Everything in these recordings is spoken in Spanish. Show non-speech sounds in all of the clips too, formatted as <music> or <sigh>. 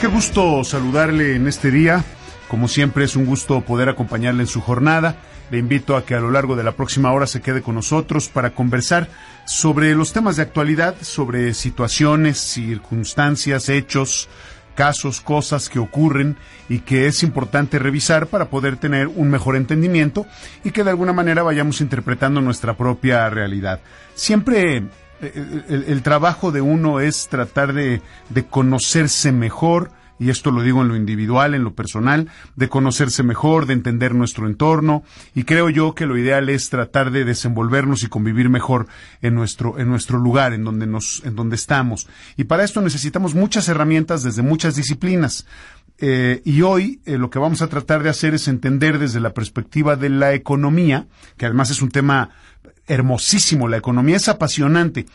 Qué gusto saludarle en este día. Como siempre es un gusto poder acompañarle en su jornada. Le invito a que a lo largo de la próxima hora se quede con nosotros para conversar sobre los temas de actualidad, sobre situaciones, circunstancias, hechos, casos, cosas que ocurren y que es importante revisar para poder tener un mejor entendimiento y que de alguna manera vayamos interpretando nuestra propia realidad. Siempre el, el, trabajo de uno es tratar de, de, conocerse mejor, y esto lo digo en lo individual, en lo personal, de conocerse mejor, de entender nuestro entorno, y creo yo que lo ideal es tratar de desenvolvernos y convivir mejor en nuestro, en nuestro lugar, en donde nos, en donde estamos. Y para esto necesitamos muchas herramientas desde muchas disciplinas. Eh, y hoy eh, lo que vamos a tratar de hacer es entender desde la perspectiva de la economía, que además es un tema hermosísimo, la economía es apasionante.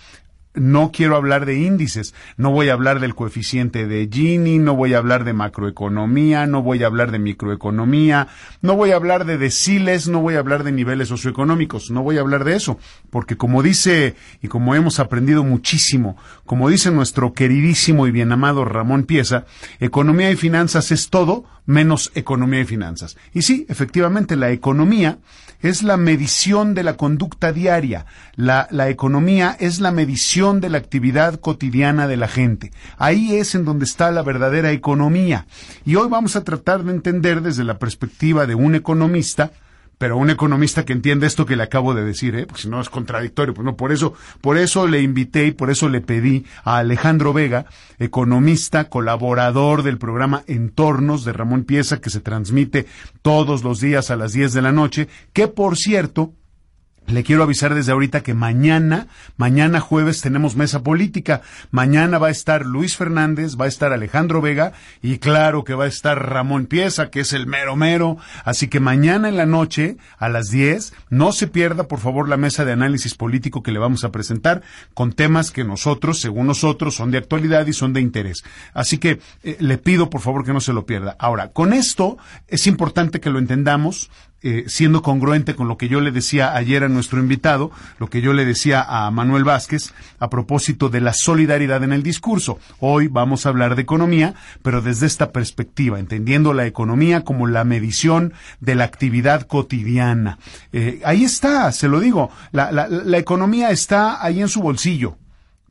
No quiero hablar de índices, no voy a hablar del coeficiente de Gini, no voy a hablar de macroeconomía, no voy a hablar de microeconomía, no voy a hablar de deciles, no voy a hablar de niveles socioeconómicos, no voy a hablar de eso, porque como dice y como hemos aprendido muchísimo, como dice nuestro queridísimo y bien amado Ramón Pieza, economía y finanzas es todo menos economía y finanzas. Y sí, efectivamente, la economía es la medición de la conducta diaria. La, la, economía es la medición de la actividad cotidiana de la gente. Ahí es en donde está la verdadera economía. Y hoy vamos a tratar de entender desde la perspectiva de un economista pero un economista que entiende esto que le acabo de decir, ¿eh? porque si no es contradictorio, pues no, por eso, por eso le invité y por eso le pedí a Alejandro Vega, economista, colaborador del programa Entornos de Ramón Pieza, que se transmite todos los días a las 10 de la noche, que por cierto, le quiero avisar desde ahorita que mañana, mañana jueves tenemos mesa política. Mañana va a estar Luis Fernández, va a estar Alejandro Vega y claro que va a estar Ramón Pieza, que es el mero mero. Así que mañana en la noche, a las 10, no se pierda por favor la mesa de análisis político que le vamos a presentar con temas que nosotros, según nosotros, son de actualidad y son de interés. Así que eh, le pido por favor que no se lo pierda. Ahora, con esto es importante que lo entendamos eh, siendo congruente con lo que yo le decía ayer a nuestro invitado, lo que yo le decía a Manuel Vázquez a propósito de la solidaridad en el discurso. Hoy vamos a hablar de economía, pero desde esta perspectiva, entendiendo la economía como la medición de la actividad cotidiana. Eh, ahí está, se lo digo, la, la, la economía está ahí en su bolsillo.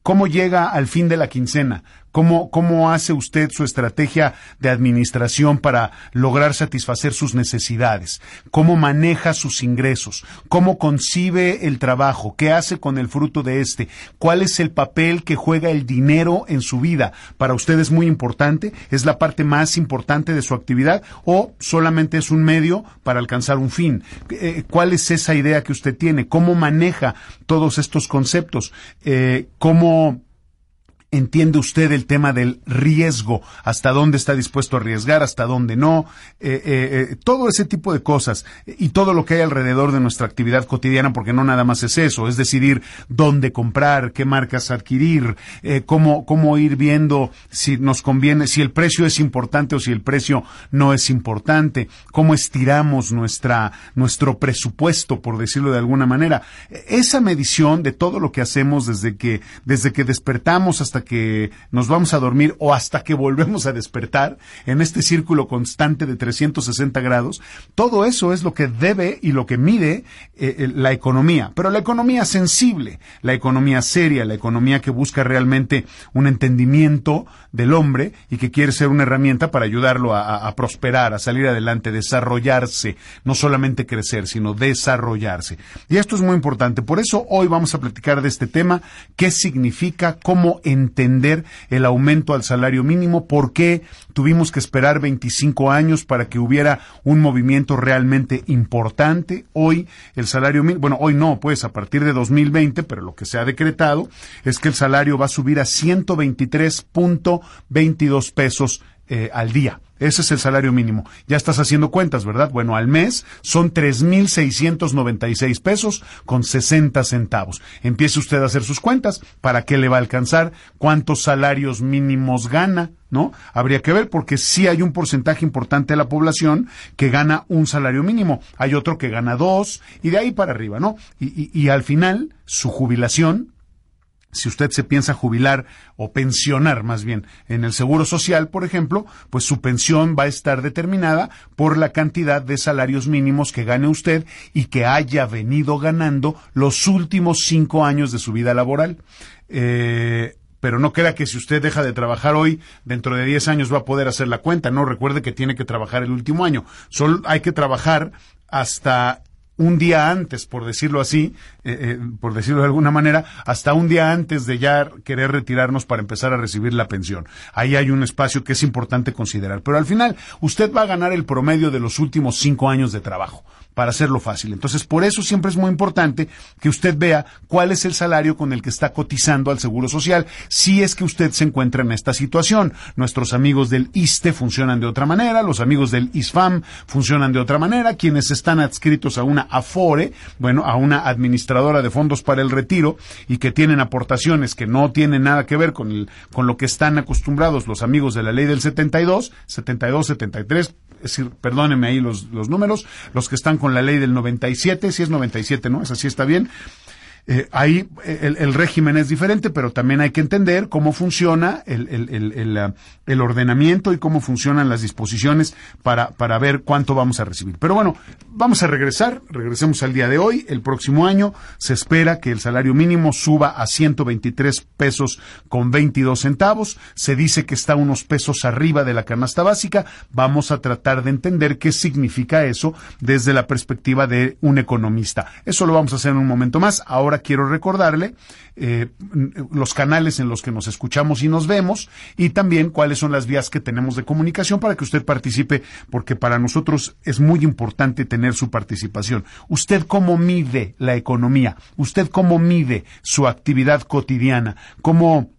¿Cómo llega al fin de la quincena? ¿Cómo, ¿Cómo hace usted su estrategia de administración para lograr satisfacer sus necesidades? ¿Cómo maneja sus ingresos? ¿Cómo concibe el trabajo? ¿Qué hace con el fruto de este? ¿Cuál es el papel que juega el dinero en su vida? ¿Para usted es muy importante? ¿Es la parte más importante de su actividad? ¿O solamente es un medio para alcanzar un fin? Eh, ¿Cuál es esa idea que usted tiene? ¿Cómo maneja todos estos conceptos? Eh, ¿Cómo entiende usted el tema del riesgo, hasta dónde está dispuesto a arriesgar, hasta dónde no, eh, eh, eh, todo ese tipo de cosas y todo lo que hay alrededor de nuestra actividad cotidiana, porque no nada más es eso, es decidir dónde comprar, qué marcas adquirir, cómo, cómo ir viendo si nos conviene, si el precio es importante o si el precio no es importante, cómo estiramos nuestra, nuestro presupuesto, por decirlo de alguna manera. Esa medición de todo lo que hacemos desde que, desde que despertamos hasta que nos vamos a dormir o hasta que volvemos a despertar en este círculo constante de 360 grados, todo eso es lo que debe y lo que mide eh, la economía. Pero la economía sensible, la economía seria, la economía que busca realmente un entendimiento del hombre y que quiere ser una herramienta para ayudarlo a, prosperar, a salir adelante, desarrollarse, no solamente crecer, sino desarrollarse. Y esto es muy importante. Por eso hoy vamos a platicar de este tema, qué significa, cómo entender entender el aumento al salario mínimo, por qué tuvimos que esperar 25 años para que hubiera un movimiento realmente importante. Hoy el salario mínimo, bueno, hoy no, pues a partir de 2020, pero lo que se ha decretado es que el salario va a subir a 123.22 pesos eh, al día. Ese es el salario mínimo. Ya estás haciendo cuentas, ¿verdad? Bueno, al mes son 3.696 pesos con 60 centavos. Empiece usted a hacer sus cuentas. ¿Para qué le va a alcanzar? ¿Cuántos salarios mínimos gana? ¿No? Habría que ver porque sí hay un porcentaje importante de la población que gana un salario mínimo. Hay otro que gana dos y de ahí para arriba, ¿no? y, y al final, su jubilación si usted se piensa jubilar o pensionar más bien en el Seguro Social, por ejemplo, pues su pensión va a estar determinada por la cantidad de salarios mínimos que gane usted y que haya venido ganando los últimos cinco años de su vida laboral. Eh, pero no crea que si usted deja de trabajar hoy, dentro de diez años va a poder hacer la cuenta. No, recuerde que tiene que trabajar el último año. Solo hay que trabajar hasta un día antes, por decirlo así, eh, eh, por decirlo de alguna manera, hasta un día antes de ya querer retirarnos para empezar a recibir la pensión. Ahí hay un espacio que es importante considerar. Pero al final, usted va a ganar el promedio de los últimos cinco años de trabajo para hacerlo fácil. Entonces, por eso siempre es muy importante que usted vea cuál es el salario con el que está cotizando al Seguro Social, si es que usted se encuentra en esta situación. Nuestros amigos del ISTE funcionan de otra manera, los amigos del ISFAM funcionan de otra manera, quienes están adscritos a una AFORE, bueno, a una administradora de fondos para el retiro y que tienen aportaciones que no tienen nada que ver con, con lo que están acostumbrados los amigos de la ley del 72, 72, 73, es decir, perdónenme ahí los, los números, los que están con la ley del 97, si es 97, ¿no? Esa sí está bien. Eh, ahí el, el, régimen es diferente, pero también hay que entender cómo funciona el, el, el, ordenamiento y cómo funcionan las disposiciones para, para ver cuánto vamos a recibir. Pero bueno, vamos a regresar, regresemos al día de hoy. El próximo año se espera que el salario mínimo suba a 123 pesos con 22 centavos. Se dice que está unos pesos arriba de la canasta básica. Vamos a tratar de entender qué significa eso desde la perspectiva de un economista. Eso lo vamos a hacer en un momento más. Ahora quiero recordarle eh, los canales en los que nos escuchamos y nos vemos y también cuáles son las vías que tenemos de comunicación para que usted participe, porque para nosotros es muy importante tener su participación. ¿Usted cómo mide la economía? ¿Usted cómo mide su actividad cotidiana? ¿Cómo,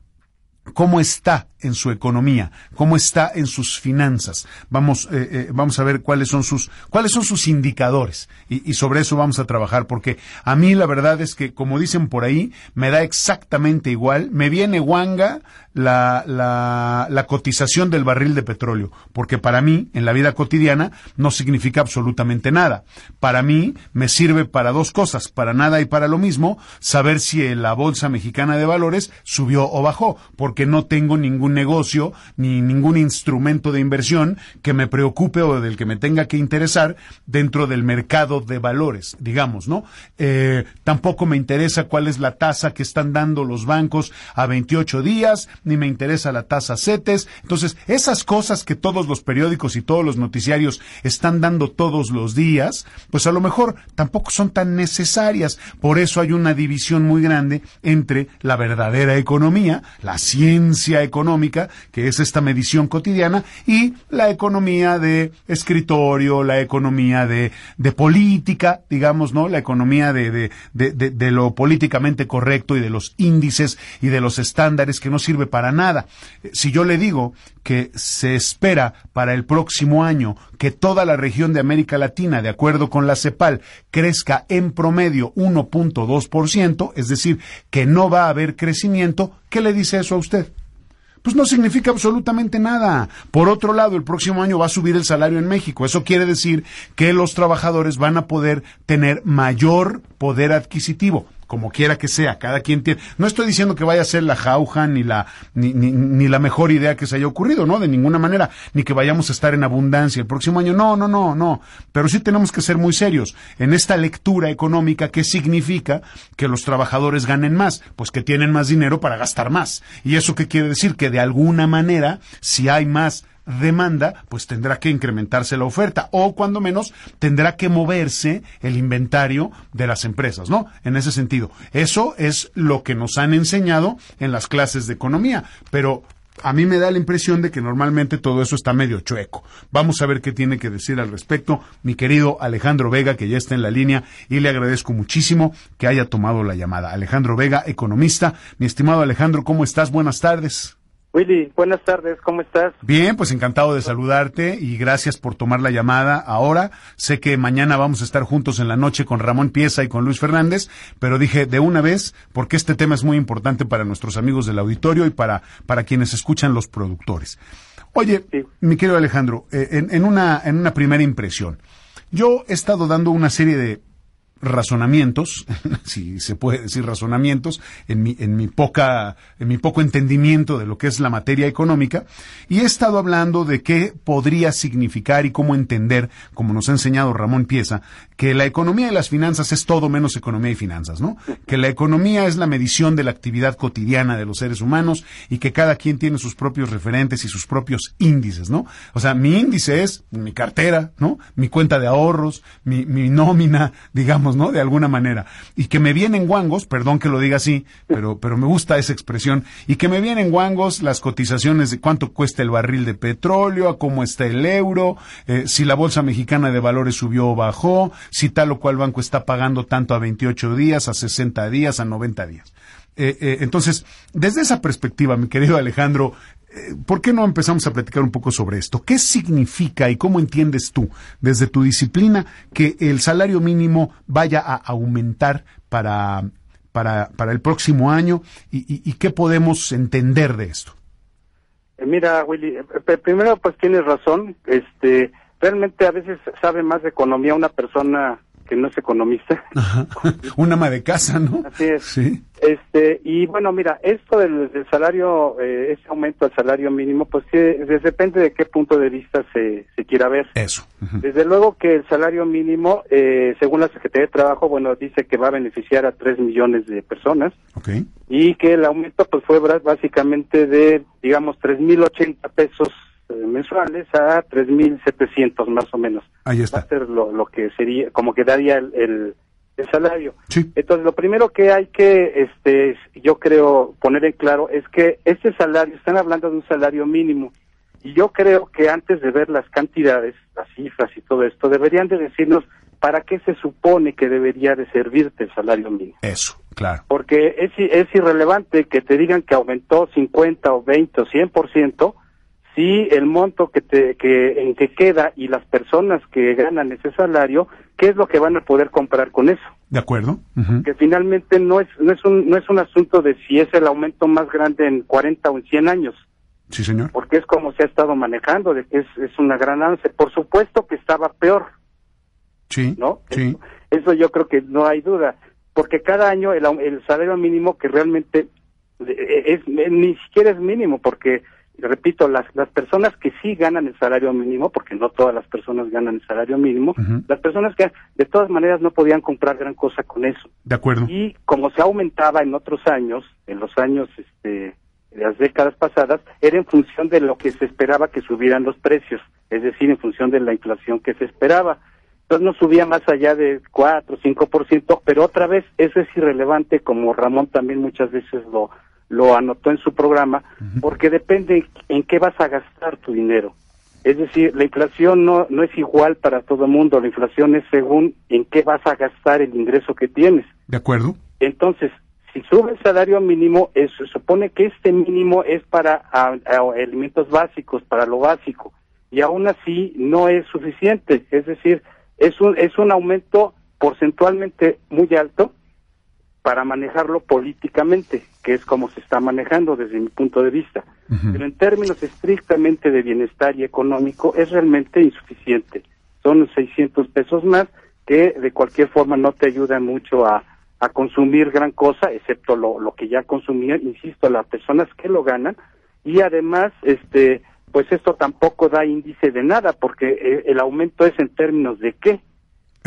cómo está en su economía, cómo está en sus finanzas. Vamos, eh, eh, vamos a ver cuáles son sus, cuáles son sus indicadores y, y, sobre eso vamos a trabajar porque a mí la verdad es que, como dicen por ahí, me da exactamente igual, me viene guanga la, la, la cotización del barril de petróleo, porque para mí, en la vida cotidiana, no significa absolutamente nada. Para mí, me sirve para dos cosas, para nada y para lo mismo, saber si la Bolsa Mexicana de Valores subió o bajó, porque no tengo ningún negocio ni ningún instrumento de inversión que me preocupe o del que me tenga que interesar dentro del mercado de valores, digamos, ¿no? Eh, tampoco me interesa cuál es la tasa que están dando los bancos a 28 días, ni me interesa la tasa CETES. Entonces, esas cosas que todos los periódicos y todos los noticiarios están dando todos los días, pues a lo mejor tampoco son tan necesarias. Por eso hay una división muy grande entre la verdadera economía, la ciencia económica, que es esta medición cotidiana, y la economía de escritorio, la economía de, de política, digamos, ¿no? La economía de, de, de, de lo políticamente correcto y de los índices y de los estándares que no sirve para nada. Si yo le digo que se espera para el próximo año que toda la región de América Latina, de acuerdo con la CEPAL, crezca en promedio 1.2%, es decir, que no va a haber crecimiento, ¿qué le dice eso a usted? Pues no significa absolutamente nada. Por otro lado, el próximo año va a subir el salario en México. Eso quiere decir que los trabajadores van a poder tener mayor poder adquisitivo como quiera que sea, cada quien tiene. No estoy diciendo que vaya a ser la jauja ni la ni, ni, ni, la mejor idea que se haya ocurrido, no, de ninguna manera, ni que vayamos a estar en abundancia el próximo año. No, no, no, no. Pero sí tenemos que ser muy serios en esta lectura económica que significa que los trabajadores ganen más, pues que tienen más dinero para gastar más. Y eso qué quiere decir que de alguna manera, si hay más demanda, pues tendrá que incrementarse la oferta o cuando menos tendrá que moverse el inventario de las empresas, ¿no? En ese sentido, eso es lo que nos han enseñado en las clases de economía, pero a mí me da la impresión de que normalmente todo eso está medio chueco. Vamos a ver qué tiene que decir al respecto mi querido Alejandro Vega, que ya está en la línea y le agradezco muchísimo que haya tomado la llamada. Alejandro Vega, economista. Mi estimado Alejandro, ¿cómo estás? Buenas tardes. Willy, buenas tardes, ¿cómo estás? Bien, pues encantado de saludarte y gracias por tomar la llamada ahora. Sé que mañana vamos a estar juntos en la noche con Ramón Pieza y con Luis Fernández, pero dije de una vez porque este tema es muy importante para nuestros amigos del auditorio y para, para quienes escuchan los productores. Oye, mi querido Alejandro, eh, en, en, una, en una primera impresión, yo he estado dando una serie de razonamientos, <laughs> si se puede decir razonamientos, en mi, en mi poca, en mi poco entendimiento de lo que es la materia económica, y he estado hablando de qué podría significar y cómo entender, como nos ha enseñado Ramón Pieza, que la economía y las finanzas es todo menos economía y finanzas, ¿no? Que la economía es la medición de la actividad cotidiana de los seres humanos y que cada quien tiene sus propios referentes y sus propios índices, ¿no? O sea, mi índice es mi cartera, ¿no? Mi cuenta de ahorros, mi, mi nómina, <laughs> digamos, ¿no? De alguna manera. Y que me vienen guangos, perdón que lo diga así, pero, pero me gusta esa expresión, y que me vienen guangos las cotizaciones de cuánto cuesta el barril de petróleo, a cómo está el euro, eh, si la bolsa mexicana de valores subió o bajó, si tal o cual banco está pagando tanto a 28 días, a 60 días, a 90 días. Eh, eh, entonces, desde esa perspectiva, mi querido Alejandro, ¿por qué no empezamos a platicar un poco sobre esto? ¿Qué significa y cómo entiendes tú, desde tu disciplina, que el salario mínimo vaya a aumentar para, para, para el próximo año y, qué podemos entender de esto? Eh, mira, Willy, eh, primero pues tienes razón, este, realmente a veces sabe más economía una persona que no es economista. <laughs> Un ama de casa, ¿no? Así es. Sí. Este, y bueno, mira, esto del, salario, eh, ese aumento al salario mínimo, pues que depende de qué punto de vista se, se quiera ver. Eso. Desde luego que el salario mínimo, eh, según la Secretaría de Trabajo, bueno, dice que va a beneficiar a 3 millones de personas. Okay. Y que el aumento, pues fue básicamente de, digamos, 3.080 pesos mensuales a 3.700 más o menos. Ahí está. Va a ser lo, lo que sería, como que daría el, el, salario. Sí. Entonces, lo primero que hay que, este, yo creo, poner en claro es que este salario, están hablando de un salario mínimo. Y yo creo que antes de ver las cantidades, las cifras y todo esto, deberían de decirnos para qué se supone que debería de servirte el salario mínimo. Eso, claro. Porque es, es irrelevante que te digan que aumentó 50 o 20 o 100%, si el monto que te que en que queda y las personas que ganan ese salario qué es lo que van a poder comprar con eso de acuerdo. Que finalmente no es no es un no es un asunto de si es el aumento más grande en 40 o en 100 años. Sí señor. Porque es como se ha estado manejando de que es, es una gran avance. Por supuesto que estaba peor. Sí no sí. Eso, yo creo que no hay duda. Porque cada año el, el salario mínimo que realmente eh, es ni siquiera es mínimo porque repito, las, las personas que sí ganan el salario mínimo, porque no todas las personas ganan el salario mínimo, las personas que de todas maneras no podían comprar gran cosa con eso. De acuerdo. Y como se aumentaba en otros años, en los años este, de las décadas pasadas, era en función de lo que se esperaba que subieran los precios, es decir, en función de la inflación que se esperaba. Entonces no subía más allá de 4 o 5%, pero otra vez eso es irrelevante, como Ramón también muchas veces lo, lo anotó en su programa, porque depende en qué vas a gastar tu dinero. Es decir, la inflación no, no es igual para todo el mundo, la inflación es según en qué vas a gastar el ingreso que tienes. De acuerdo. Entonces, si sube el salario mínimo, se supone que este mínimo es para alimentos básicos, para lo básico, y aún así no es suficiente. Es decir, es un, es un aumento porcentualmente muy alto para manejarlo políticamente, que es como se está manejando desde mi punto de vista. Pero en términos estrictamente de bienestar y económico es realmente insuficiente. Son 600 pesos más que de cualquier forma no te ayudan mucho a, a consumir gran cosa, excepto lo, lo que ya consumían, insisto, las personas que lo ganan. Y además, este, pues esto tampoco da índice de nada, porque eh, el aumento es en términos de qué,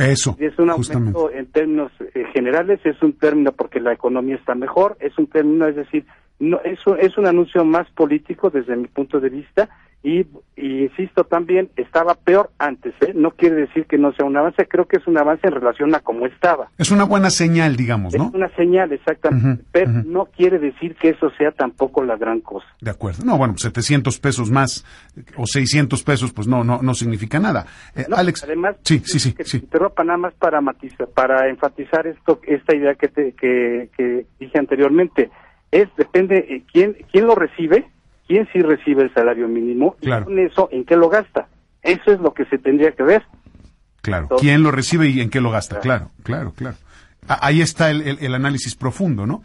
eso. Es un aumento en términos eh, generales, es un término porque la economía está mejor, es un término, es decir, no, es, un, es un anuncio más político desde mi punto de vista y y insisto también, estaba peor antes, ¿eh? No quiere decir que no sea un avance, creo que es un avance en relación a cómo estaba. Es una buena señal, digamos, ¿no? Es una señal, exactamente, pero no quiere decir que eso sea tampoco la gran cosa. De acuerdo. No, bueno, 700 pesos más o 600 pesos, pues no, no, no significa nada. Eh, Alex. Además, sí, sí, sí. Sí. interrumpa nada más para matizar, para enfatizar esto, esta idea que, te, que, que dije anteriormente. Es, depende, eh, quién, quién lo recibe, quién sí recibe el salario mínimo y con eso en qué lo gasta. Eso es lo que se tendría que ver. Claro, quién lo recibe y en qué lo gasta. Claro, claro, claro. Ahí está el, el, análisis profundo, ¿no?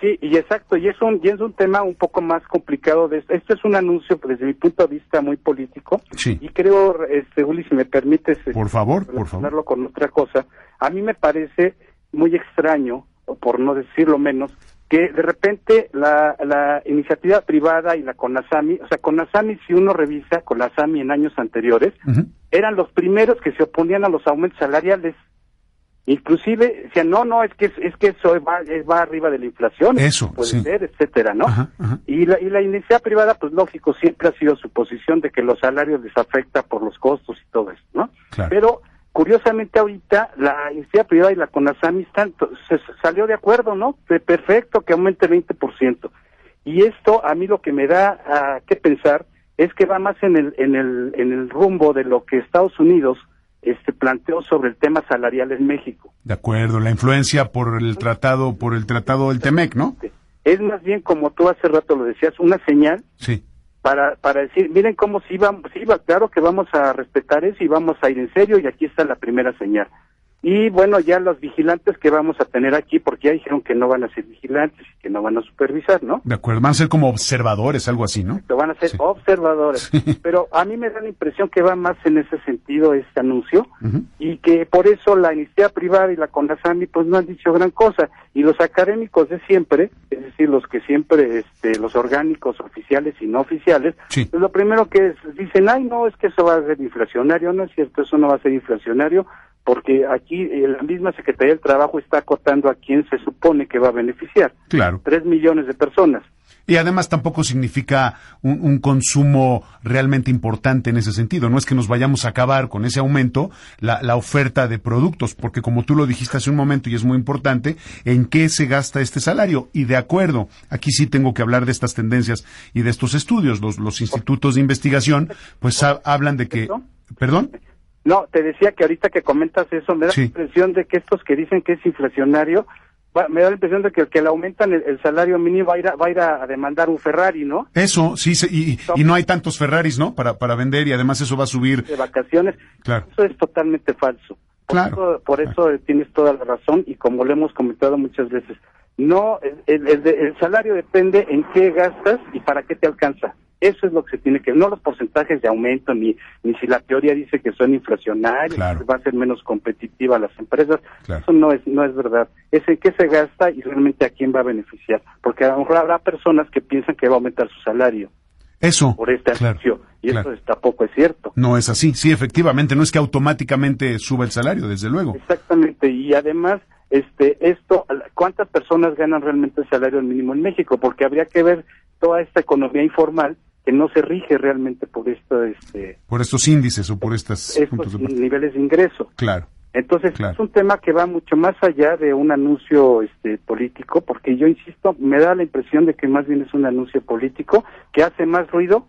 Sí, y exacto, y es un y es un tema un poco más complicado. De esto. este es un anuncio desde mi punto de vista muy político. Sí. Y creo, este, Uli, si me permites, este, por favor, por favor, con otra cosa. A mí me parece muy extraño, o por no decirlo menos, que de repente la, la iniciativa privada y la CONASAMI, o sea, CONASAMI, si uno revisa CONASAMI en años anteriores, eran los primeros que se oponían a los aumentos salariales. Inclusive decían, no, no, es que es que eso va, va arriba de la inflación, eso puede ser, etcétera, ¿no? Y la y la iniciativa privada, pues lógico, siempre ha sido su posición de que los salarios les afecta por los costos y todo eso, ¿no? Pero curiosamente ahorita la iniciativa privada y la CONASAMI están, se salió de acuerdo, ¿no? De perfecto que aumente 20%. Y esto a mí lo que me da a qué pensar es que va más en el en el en el rumbo de lo que Estados Unidos este planteó sobre el tema salarial en México. De acuerdo, la influencia por el tratado por el tratado del Temec, ¿no? Es más bien como tú hace rato lo decías, una señal sí para, para decir, miren cómo iba, si iba, claro que vamos a respetar eso y vamos a ir en serio y aquí está la primera señal. Y bueno, ya los vigilantes que vamos a tener aquí, porque ya dijeron que no van a ser vigilantes y que no van a supervisar, ¿no? De acuerdo, van a ser como observadores, algo así, ¿no? Van a ser observadores. <laughs> Pero a mí me da la impresión que va más en ese sentido este anuncio y que por eso la iniciativa privada y la CONASAMI pues no han dicho gran cosa. Y los académicos de siempre, es decir, los que siempre, este, los orgánicos oficiales y no oficiales, pues lo primero que dicen, ay, no, es que eso va a ser inflacionario, no es cierto, eso no va a ser inflacionario porque aquí eh, la misma Secretaría del Trabajo está acotando a quién se supone que va a beneficiar. Claro. Tres millones de personas. Y además tampoco significa un, consumo realmente importante en ese sentido. No es que nos vayamos a acabar con ese aumento la, la, oferta de productos, porque como tú lo dijiste hace un momento y es muy importante, ¿en qué se gasta este salario? Y de acuerdo, aquí sí tengo que hablar de estas tendencias y de estos estudios. Los, los institutos de investigación pues hablan de que... ¿Perdón? No, te decía que ahorita que comentas eso, me da la impresión de que estos que dicen que es inflacionario, me da la impresión de que el que le aumentan el, salario mínimo va a, ir a, va a ir a, demandar un Ferrari, ¿no? Eso, sí, y, y, no hay tantos Ferraris, ¿no? Para, para vender y además eso va a subir. De vacaciones. Claro. Eso es totalmente falso. Por claro. Eso, por eso tienes toda la razón y como lo hemos comentado muchas veces, no, el, el salario depende en qué gastas y para qué te alcanza. Eso es lo que se tiene que, no los porcentajes de aumento, ni, ni si la teoría dice que son inflacionarios, que va a ser menos competitiva las empresas. Eso no es, no es verdad. Es en qué se gasta y realmente a quién va a beneficiar. Porque a lo mejor habrá personas que piensan que va a aumentar su salario. Eso. Por este anuncio. Y eso tampoco es cierto. No es así. Sí, efectivamente. No es que automáticamente suba el salario, desde luego. Exactamente. Y además, este, esto, ¿cuántas personas ganan realmente el salario mínimo en México? Porque habría que ver toda esta economía informal que no se rige realmente por esto, este, por estos índices o por estas estos niveles de ingreso. Claro. Entonces es un tema que va mucho más allá de un anuncio este político, porque yo insisto, me da la impresión de que más bien es un anuncio político que hace más ruido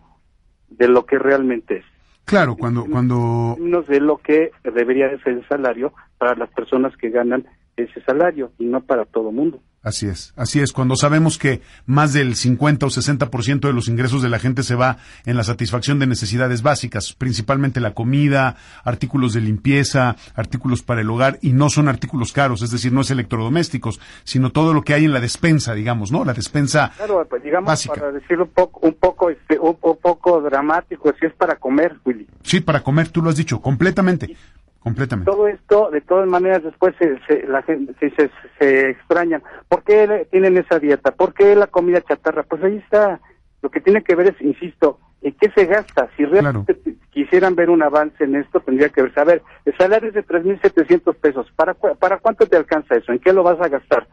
de lo que realmente es. Claro, cuando cuando de lo que debería ser el salario para las personas que ganan ese salario y no para todo mundo. Así es, así es. Cuando sabemos que más del 50 o 60% de los ingresos de la gente se va en la satisfacción de necesidades básicas, principalmente la comida, artículos de limpieza, artículos para el hogar, y no son artículos caros, es decir, no es electrodomésticos, sino todo lo que hay en la despensa, digamos, ¿no? La despensa claro, pues digamos, para decirlo un poco, un poco, este, un, poco dramático, si es para comer, Willy. Sí, para comer, tú lo has dicho, completamente. Completamente. Todo esto, de todas maneras, después se, la gente se, se, extrañan. ¿Por qué tienen esa dieta? ¿Por qué la comida chatarra? Pues ahí está. Lo que tiene que ver es, insisto, ¿en qué se gasta? Si realmente quisieran ver un avance en esto, tendría que ver, saber, el salario es de 3.700 pesos. ¿Para, ¿Para cuánto te alcanza eso? ¿En qué lo vas a gastar?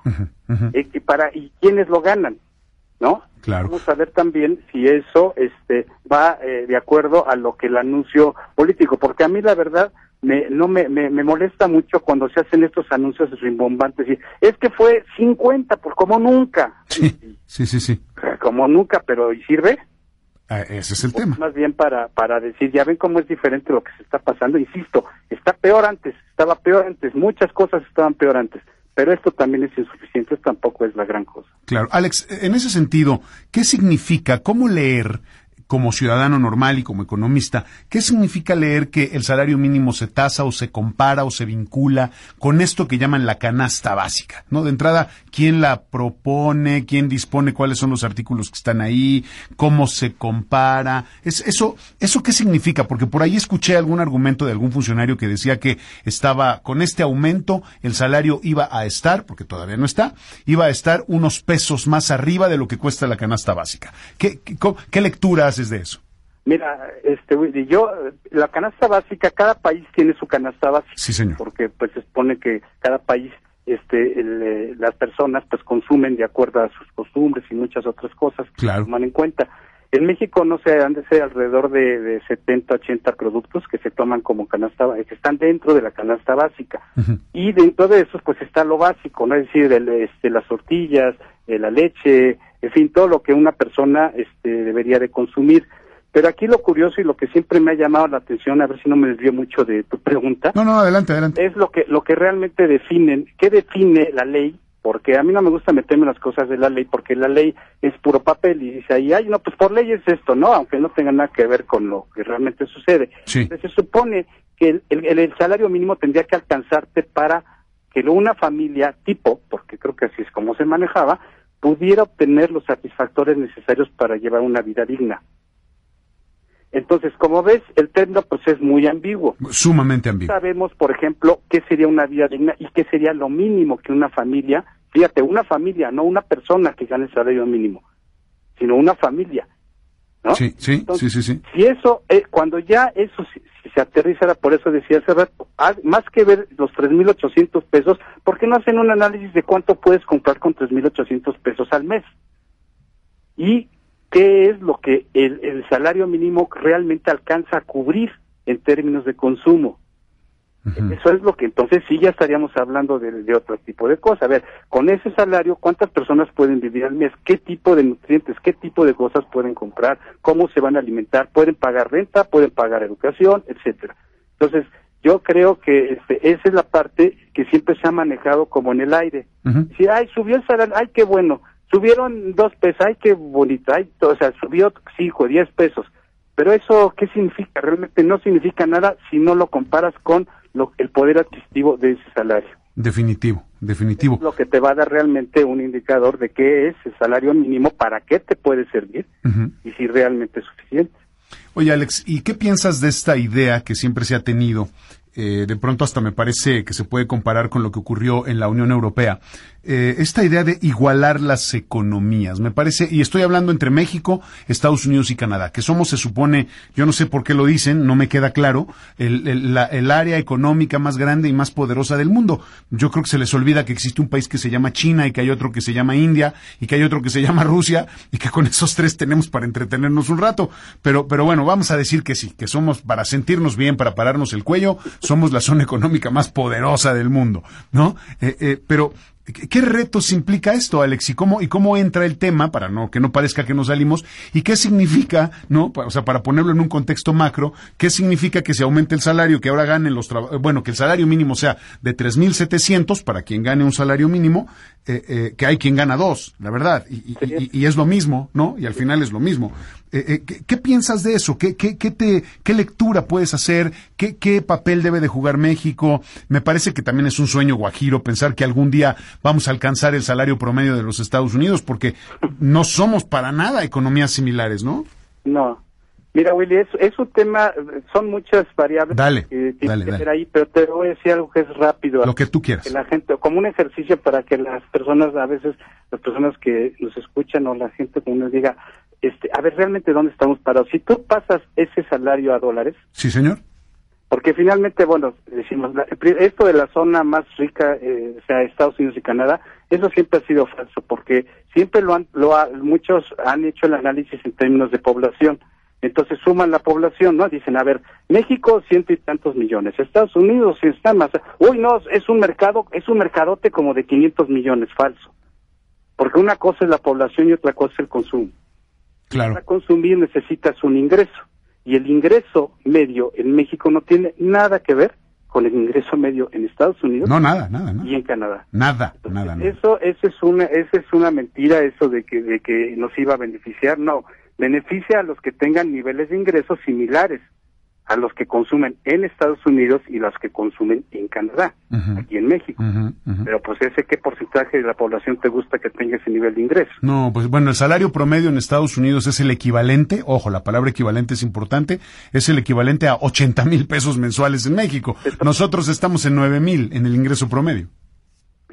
¿Y, para, ¿Y quiénes lo ganan? ¿no? Claro. Vamos a ver también si eso este, va eh, de acuerdo a lo que el anuncio político, porque a mí la verdad me, no me, me, me molesta mucho cuando se hacen estos anuncios rimbombantes. Y, es que fue 50, por como nunca. Sí, sí, sí, sí. Como nunca, pero ¿y sirve? Ah, ese es el tema. Más bien para, para decir, ya ven cómo es diferente lo que se está pasando. Insisto, está peor antes, estaba peor antes, muchas cosas estaban peor antes. Pero esto también es insuficiente, esto tampoco es la gran cosa. Claro. Alex, en ese sentido, ¿qué significa, cómo leer como ciudadano normal y como economista, ¿qué significa leer que el salario mínimo se tasa o se compara o se vincula con esto que llaman la canasta básica? ¿No? De entrada, ¿quién la propone? ¿Quién dispone cuáles son los artículos que están ahí? ¿Cómo se compara? Es, eso, ¿Eso qué significa? Porque por ahí escuché algún argumento de algún funcionario que decía que estaba, con este aumento, el salario iba a estar, porque todavía no está, iba a estar unos pesos más arriba de lo que cuesta la canasta básica. ¿Qué, qué, qué lecturas de eso? Mira, este, yo, la canasta básica, cada país tiene su canasta básica. Sí, señor. Porque pues se supone que cada país, este, el, eh, las personas pues consumen de acuerdo a sus costumbres y muchas otras cosas que claro. se toman en cuenta. En México, no sé, han de ser alrededor de, de 70, 80 productos que se toman como canasta, que están dentro de la canasta básica. Uh -huh. Y dentro de esos, pues está lo básico, ¿no? Es decir, el, este, las tortillas, eh, la leche, en fin, todo lo que una persona este, debería de consumir. Pero aquí lo curioso y lo que siempre me ha llamado la atención, a ver si no me desvío mucho de tu pregunta. No, no, adelante, adelante. Es lo que, lo que realmente definen, ¿qué define la ley? Porque a mí no me gusta meterme en las cosas de la ley, porque la ley es puro papel y dice ahí, ay, no, pues por ley es esto, ¿no? Aunque no tenga nada que ver con lo que realmente sucede. Sí. Entonces, se supone que el, el, el salario mínimo tendría que alcanzarte para que una familia tipo, porque creo que así es como se manejaba, pudiera obtener los satisfactores necesarios para llevar una vida digna. Entonces, como ves, el término pues es muy ambiguo. Sumamente ambiguo. Sabemos, por ejemplo, qué sería una vida digna y qué sería lo mínimo que una familia, fíjate, una familia, no una persona que gane el salario mínimo, sino una familia. ¿no? Sí, sí, Entonces, sí, sí, sí. Si eso, eh, cuando ya eso si, si se aterrizara, por eso decía hace rato, más que ver los 3.800 pesos, ¿por qué no hacen un análisis de cuánto puedes comprar con 3.800 pesos al mes? Y qué es lo que el, el, salario mínimo realmente alcanza a cubrir en términos de consumo. Uh -huh. Eso es lo que entonces sí ya estaríamos hablando de, de, otro tipo de cosas. A ver, con ese salario, ¿cuántas personas pueden vivir al mes? ¿Qué tipo de nutrientes, qué tipo de cosas pueden comprar? ¿Cómo se van a alimentar? ¿Pueden pagar renta? ¿Pueden pagar educación? Etcétera. Entonces, yo creo que este, esa es la parte que siempre se ha manejado como en el aire. Uh -huh. Si, ay, subió el salario, ay, qué bueno subieron dos pesos, ay, qué bonito, ay, o sea, subió cinco, diez pesos. Pero eso, ¿qué significa? Realmente no significa nada si no lo comparas con lo, el poder adquisitivo de ese salario. Definitivo, definitivo. Es lo que te va a dar realmente un indicador de qué es el salario mínimo, para qué te puede servir uh -huh. y si realmente es suficiente. Oye, Alex, ¿y qué piensas de esta idea que siempre se ha tenido? Eh, de pronto hasta me parece que se puede comparar con lo que ocurrió en la Unión Europea. Eh, esta idea de igualar las economías, me parece, y estoy hablando entre México, Estados Unidos y Canadá, que somos, se supone, yo no sé por qué lo dicen, no me queda claro, el, el, el área económica más grande y más poderosa del mundo. Yo creo que se les olvida que existe un país que se llama China y que hay otro que se llama India y que hay otro que se llama Rusia y que con esos tres tenemos para entretenernos un rato. Pero, pero bueno, vamos a decir que sí, que somos para sentirnos bien, para pararnos el cuello, somos la zona económica más poderosa del mundo, ¿no? Eh, eh, pero ¿Qué retos implica esto, Alex? ¿Y cómo, y cómo entra el tema, para no, que no parezca que nos salimos? ¿Y qué significa, no? O sea, para ponerlo en un contexto macro, ¿qué significa que se aumente el salario, que ahora ganen los bueno, que el salario mínimo sea de 3.700 para quien gane un salario mínimo, eh, eh, que hay quien gana dos, la verdad, y, y, y, es lo mismo, ¿no? Y al final es lo mismo. Eh, ¿qué, ¿qué, piensas de eso? ¿Qué, qué, qué, te, ¿Qué lectura puedes hacer? ¿Qué, ¿Qué papel debe de jugar México? Me parece que también es un sueño guajiro pensar que algún día vamos a alcanzar el salario promedio de los Estados Unidos, porque no somos para nada economías similares, ¿no? No. Mira, Willy, es, es un tema, son muchas variables dale, que tienen que dale. ahí, pero te voy a decir algo que es rápido. Lo que tú quieras. Que la gente, como un ejercicio para que las personas, a veces, las personas que nos escuchan o la gente como nos diga, este, a ver realmente dónde estamos parados. Si tú pasas ese salario a dólares. Sí, señor. Porque finalmente, bueno, decimos, esto de la zona más rica, eh, o sea, Estados Unidos y Canadá, eso siempre ha sido falso, porque siempre lo han, lo muchos han hecho el análisis en términos de población. Entonces suman la población, ¿no? Dicen, a ver, México ciento y tantos millones, Estados Unidos está más, uy, no, es un mercado, es un mercadote como de 500 millones, falso. Porque una cosa es la población y otra cosa es el consumo. Claro. Para consumir necesitas un ingreso y el ingreso medio en México no tiene nada que ver con el ingreso medio en Estados Unidos. No, nada, nada, Y en Canadá. Nada, nada, nada. Eso, eso es una, eso es una mentira, eso de que, de que nos iba a beneficiar. No, beneficia a los que tengan niveles de ingresos similares a los que consumen en Estados Unidos y los que consumen en Canadá, aquí en México. Pero pues ese qué porcentaje de la población te gusta que tenga ese nivel de ingreso. No, pues bueno, el salario promedio en Estados Unidos es el equivalente, ojo, la palabra equivalente es importante, es el equivalente a 80 mil pesos mensuales en México. Nosotros estamos en 9 mil en el ingreso promedio.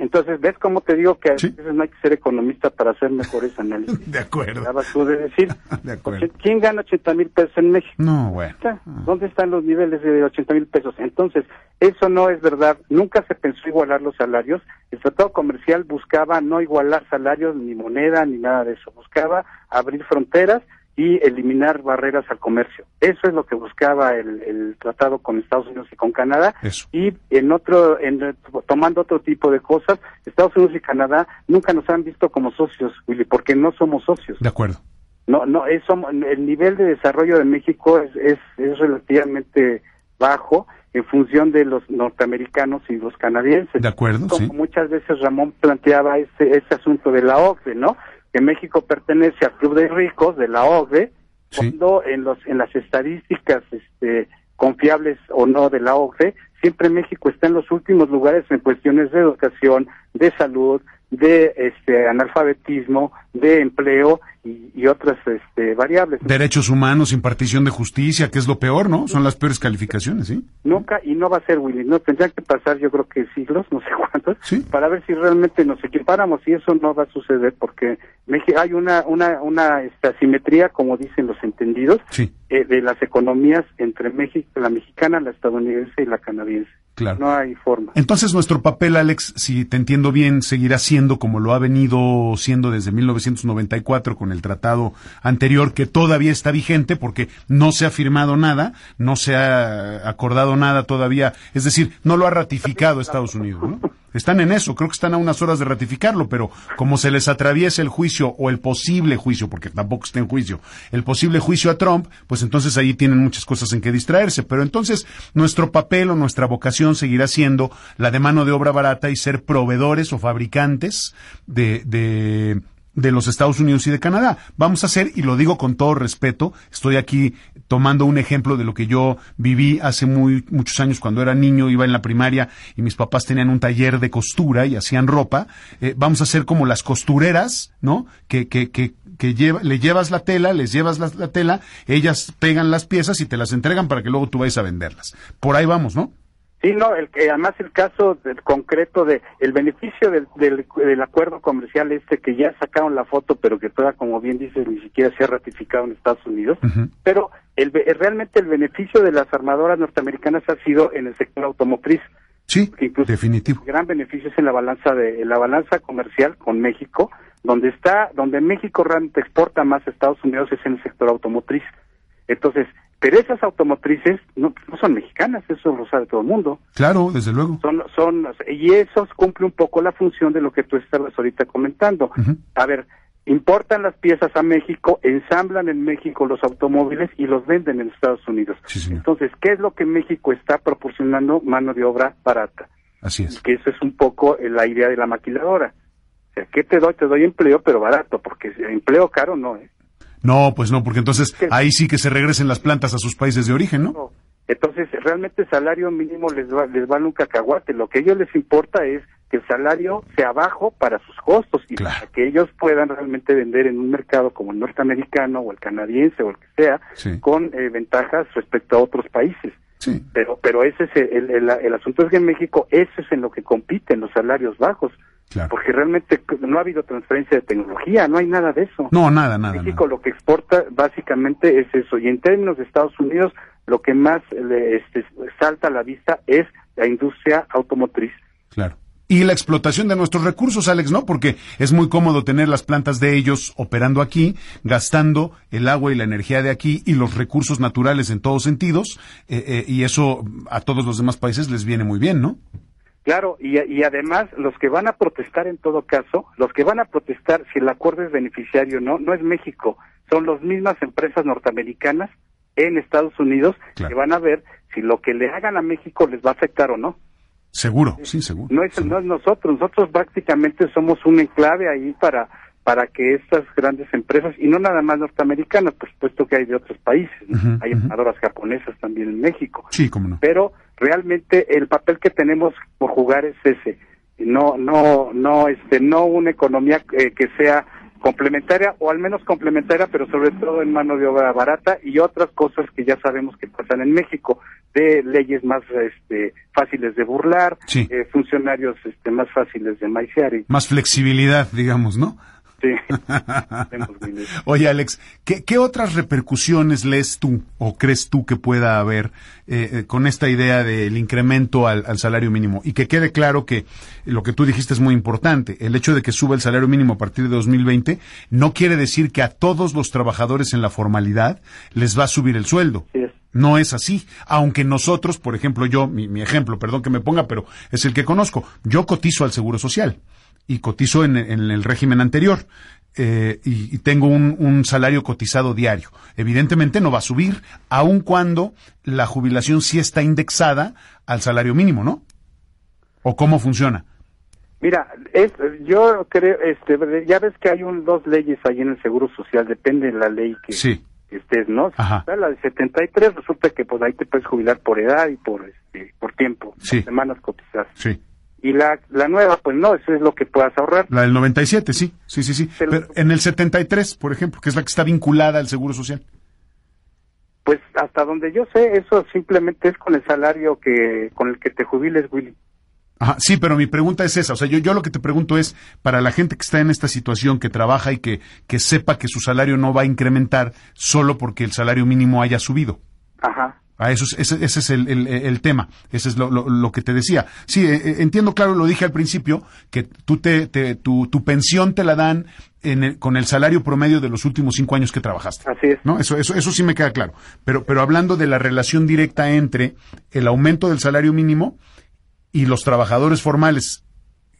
Entonces, ¿ves cómo te digo que a veces no hay que ser economista para hacer mejores análisis? <laughs> de acuerdo. Acabas tú de decir. <laughs> de acuerdo. ¿Quién gana 80 mil pesos en México? No, bueno. ¿Dónde están los niveles de 80 mil pesos? Entonces, eso no es verdad. Nunca se pensó igualar los salarios. El tratado comercial buscaba no igualar salarios, ni moneda, ni nada de eso. Buscaba abrir fronteras y eliminar barreras al comercio. Eso es lo que buscaba el, tratado con Estados Unidos y con Canadá. Y en otro, en, tomando otro tipo de cosas, Estados Unidos y Canadá nunca nos han visto como socios, Willy, porque no somos socios. De acuerdo. No, no, eso, el nivel de desarrollo de México es, es, es relativamente bajo en función de los norteamericanos y los canadienses. De acuerdo, Como muchas veces Ramón planteaba ese, ese asunto de la OCDE, ¿no? Que México pertenece al Club de Ricos de la OCDE, cuando en los en las estadísticas este, confiables o no de la OCDE, siempre México está en los últimos lugares en cuestiones de educación, de salud, de este analfabetismo, de empleo y, otras este, variables. Derechos humanos, impartición de justicia, que es lo peor, ¿no? Son las peores calificaciones, ¿sí? Nunca, y no va a ser, Willy, no, tendría que pasar yo creo que siglos, <laughs> no sé cuántos, para ver si realmente nos equipáramos y eso no va a suceder porque hay una, una, una esta, asimetría, como dicen los entendidos, eh, de las economías entre México, la mexicana, la estadounidense y la canadiense. Claro. No hay forma. Entonces nuestro papel, Alex, si te entiendo bien, seguirá siendo como lo ha venido siendo desde 1994 con el tratado anterior que todavía está vigente porque no se ha firmado nada, no se ha acordado nada todavía, es decir, no lo ha ratificado Estados Unidos, ¿no? Están en eso, creo que están a unas horas de ratificarlo, pero como se les atraviesa el juicio o el posible juicio, porque tampoco está en juicio, el posible juicio a Trump, pues entonces ahí tienen muchas cosas en que distraerse. Pero entonces nuestro papel o nuestra vocación seguirá siendo la de mano de obra barata y ser proveedores o fabricantes de, de de los Estados Unidos y de Canadá. Vamos a hacer, y lo digo con todo respeto, estoy aquí tomando un ejemplo de lo que yo viví hace muy, muchos años cuando era niño, iba en la primaria y mis papás tenían un taller de costura y hacían ropa. Eh, vamos a hacer como las costureras, ¿no? Que, que, que, que lleva, le llevas la tela, les llevas la, la tela, ellas pegan las piezas y te las entregan para que luego tú vayas a venderlas. Por ahí vamos, ¿no? Sí, no, el, además el caso concreto de el beneficio del, del, acuerdo comercial este que ya sacaron la foto, pero que todavía, como bien dices, ni siquiera se ha ratificado en Estados Unidos, pero el, realmente el beneficio de las armadoras norteamericanas ha sido en el sector automotriz. Sí, definitivo. Gran beneficio es en la balanza de en la balanza comercial con México, donde está, donde México realmente exporta más a Estados Unidos es en el sector automotriz. Entonces, pero esas automotrices no, son mexicanas, eso lo sabe todo el mundo. Claro, desde luego. Son, son, y eso cumple un poco la función de lo que tú estabas ahorita comentando. A ver, importan las piezas a México, ensamblan en México los automóviles y los venden en Estados Unidos. Entonces, ¿qué es lo que México está proporcionando? Mano de obra barata. Así es. Que eso es un poco la idea de la maquiladora. O sea, ¿qué te doy? Te doy empleo, pero barato, porque empleo caro no es. No, pues no, porque entonces ahí sí que se regresen las plantas a sus países de origen, ¿no? Entonces, realmente el salario mínimo les, va, les vale un cacahuate. Lo que a ellos les importa es que el salario sea bajo para sus costos y para que ellos puedan realmente vender en un mercado como el norteamericano o el canadiense o el que sea, con eh, ventajas respecto a otros países. Sí. Pero, pero ese es el, el, el, asunto es que en México eso es en lo que compiten los salarios bajos. Porque realmente no ha habido transferencia de tecnología, no hay nada de eso. No, nada, nada. México lo que exporta básicamente es eso. Y en términos de Estados Unidos, lo que más le, este, salta a la vista es la industria automotriz. Claro. y la explotación de nuestros recursos, Alex, ¿no? Porque es muy cómodo tener las plantas de ellos operando aquí, gastando el agua y la energía de aquí y los recursos naturales en todos sentidos, eh, eh, y eso a todos los demás países les viene muy bien, ¿no? Claro, y, y, además los que van a protestar en todo caso, los que van a protestar si el acuerdo es beneficiario o no, no es México, son las mismas empresas norteamericanas en Estados Unidos que van a ver si lo que le hagan a México les va a afectar o no. Seguro, sí, seguro. No es, no es nosotros, nosotros prácticamente somos un enclave ahí para para que estas grandes empresas, y no nada más norteamericanas, por supuesto que hay de otros países, hay armadoras japonesas también en México. Sí, cómo no. Pero realmente el papel que tenemos por jugar es ese, no, no, no, este, no una economía eh, que sea complementaria o al menos complementaria, pero sobre todo en mano de obra barata y otras cosas que ya sabemos que pasan en México, de leyes más este, fáciles de burlar, eh, funcionarios este, más fáciles de maiciar. Y... Más flexibilidad, digamos, ¿no? <laughs> Oye, Alex, ¿qué, otras repercusiones lees tú o crees tú que pueda haber eh, eh, con esta idea del incremento al, salario mínimo? Y que quede claro que lo que tú dijiste es muy importante. El hecho de que suba el salario mínimo a partir de 2020 no quiere decir que a todos los trabajadores en la formalidad les va a subir el sueldo. No es así. Aunque nosotros, por ejemplo, yo, mi, mi, ejemplo, perdón que me ponga, pero es el que conozco, yo cotizo al Seguro Social y cotizo en, el régimen anterior. Eh, y, tengo un, salario cotizado diario. Evidentemente no va a subir, aun cuando la jubilación sí está indexada al salario mínimo, ¿no? ¿O cómo funciona? Mira, es, yo creo, este, ya ves que hay un, dos leyes ahí en el Seguro Social, depende de la ley que, estés, ¿no? La de 73 resulta que pues ahí te puedes jubilar por edad y por, este, por tiempo, semanas cotizadas. Sí. Y la, la nueva, pues no, eso es lo que puedas ahorrar. La del 97, sí, sí, sí, sí. Pero en el 73, por ejemplo, que es la que está vinculada al Seguro Social. Pues hasta donde yo sé, eso simplemente es con el salario que con el que te jubiles, Willy. Ajá, sí, pero mi pregunta es esa. O sea, yo, yo lo que te pregunto es, para la gente que está en esta situación, que trabaja y que, que sepa que su salario no va a incrementar solo porque el salario mínimo haya subido. Ajá. A eso, ese, ese es el, el, tema, ese es lo, lo, que te decía. Sí, eh, eh, entiendo, claro, lo dije al principio, que tú te, te tu, tu, pensión te la dan en con el salario promedio de los últimos cinco años que trabajaste. Así es. ¿no? Eso, eso, eso sí me queda claro. Pero, pero hablando de la relación directa entre el aumento del salario mínimo y los trabajadores formales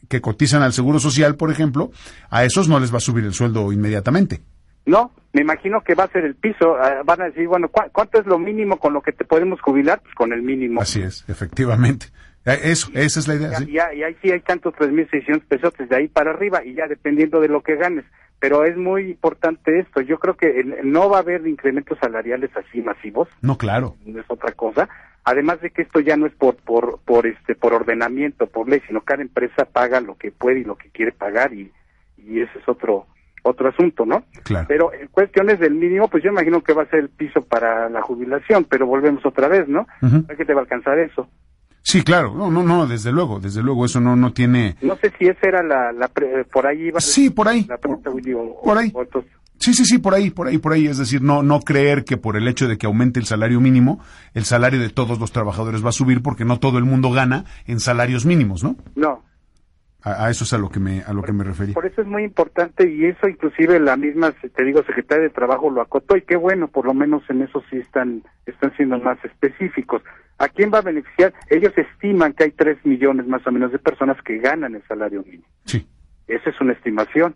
que cotizan al Seguro Social, por ejemplo, a esos no les va a subir el sueldo inmediatamente. No, me imagino que va a ser el piso. Ah, van a decir, bueno, ¿cuánto es lo mínimo con lo que te podemos jubilar? Pues con el mínimo. Así es, efectivamente. Eh, eso, esa es la idea. Y, ahí sí hay tantos 3.600 pesos de ahí para arriba y ya dependiendo de lo que ganes. Pero es muy importante esto. Yo creo que no va a haber incrementos salariales así masivos. No, claro. Es otra cosa. Además de que esto ya no es por por por este por ordenamiento, por ley, sino cada empresa paga lo que puede y lo que quiere pagar y y ese es otro otro asunto, ¿no? Claro. Pero en cuestiones del mínimo, pues yo imagino que va a ser el piso para la jubilación, pero volvemos otra vez, ¿no? ¿A qué te va a alcanzar eso? Sí, claro, no, no, no, desde luego, desde luego, eso no, no tiene. No sé si esa era la, la por ahí iba. Sí, por ahí. La pregunta, por ahí. Sí, sí, sí, por ahí, por ahí, por ahí. Es decir, no, no creer que por el hecho de que aumente el salario mínimo, el salario de todos los trabajadores va a subir porque no todo el mundo gana en salarios mínimos, ¿no? No, a, eso es a lo que me a lo que me refería. Por eso es muy importante y eso inclusive la misma te digo secretaria de Trabajo lo acotó y qué bueno, por lo menos en eso sí están están siendo más específicos. ¿A quién va a beneficiar? Ellos estiman que hay tres millones más o menos de personas que ganan el salario mínimo. Sí. Esa es una estimación.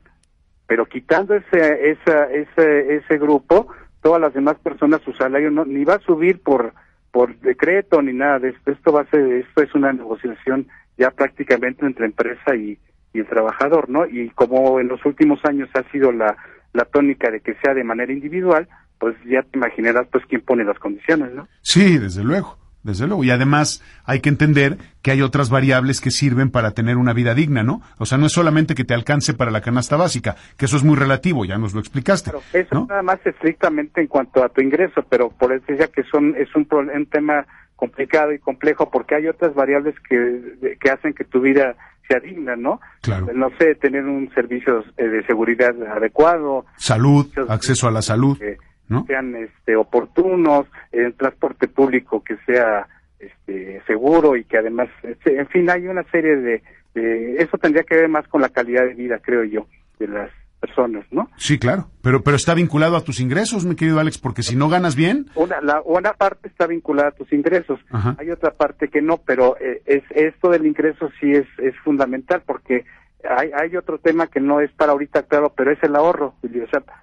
Pero quitando ese esa, ese ese grupo, todas las demás personas su salario no ni va a subir por por decreto ni nada de esto. Esto va a ser esto es una negociación ya prácticamente entre empresa y, el trabajador, ¿no? Y como en los últimos años ha sido la, la tónica de que sea de manera individual, pues ya te imaginarás pues quién pone las condiciones, ¿no? Sí, desde luego, desde luego. Y además hay que entender que hay otras variables que sirven para tener una vida digna, ¿no? O sea, no es solamente que te alcance para la canasta básica, que eso es muy relativo, ya nos lo explicaste. Claro, eso nada más estrictamente en cuanto a tu ingreso, pero por eso ya que son, es un, un tema complicado y complejo porque hay otras variables que, que hacen que tu vida sea digna, ¿no? Claro. No sé, tener un servicio eh, de seguridad adecuado. Salud, acceso a la salud. Que sean este, oportunos, el transporte público que sea este, seguro y que además, este, en fin, hay una serie de, eh, eso tendría que ver más con la calidad de vida, creo yo, de las personas, ¿no? Sí, claro, pero pero está vinculado a tus ingresos, mi querido Alex, porque si no ganas bien, una la una parte está vinculada a tus ingresos, hay otra parte que no, pero eh, es esto del ingreso sí es es fundamental porque hay, hay otro tema que no es para ahorita claro, pero es el ahorro,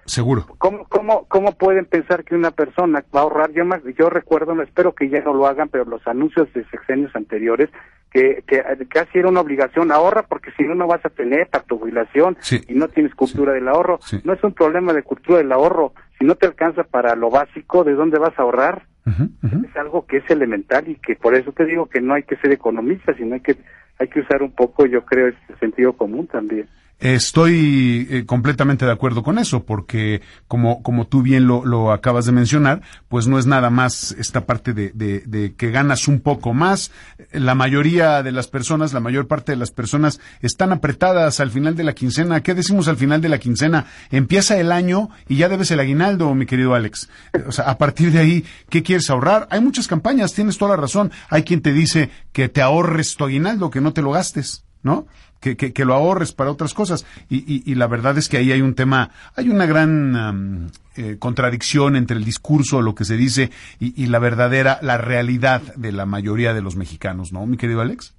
Seguro. ¿cómo, cómo, ¿Cómo pueden pensar que una persona va a ahorrar? Yo, yo recuerdo, no espero que ya no lo hagan, pero los anuncios de sexenios anteriores, que, que casi era una obligación, ahorra porque si no, no vas a tener para tu jubilación y no tienes cultura del ahorro. No es un problema de cultura del ahorro. Si no te alcanza para lo básico, ¿de dónde vas a ahorrar? Es algo que es elemental y que por eso te digo que no hay que ser economista, sino hay que hay que usar un poco, yo creo, este sentido común también. Estoy eh, completamente de acuerdo con eso, porque como, como tú bien lo, lo, acabas de mencionar, pues no es nada más esta parte de, de, de, que ganas un poco más. La mayoría de las personas, la mayor parte de las personas están apretadas al final de la quincena. ¿Qué decimos al final de la quincena? Empieza el año y ya debes el aguinaldo, mi querido Alex. O sea, a partir de ahí, ¿qué quieres ahorrar? Hay muchas campañas, tienes toda la razón. Hay quien te dice que te ahorres tu aguinaldo, que no te lo gastes, ¿no? Que, que, lo ahorres para otras cosas. Y, y, la verdad es que ahí hay un tema, hay una gran eh, contradicción entre el discurso, lo que se dice, y, y, la verdadera, la realidad de la mayoría de los mexicanos, ¿no, mi querido Alex?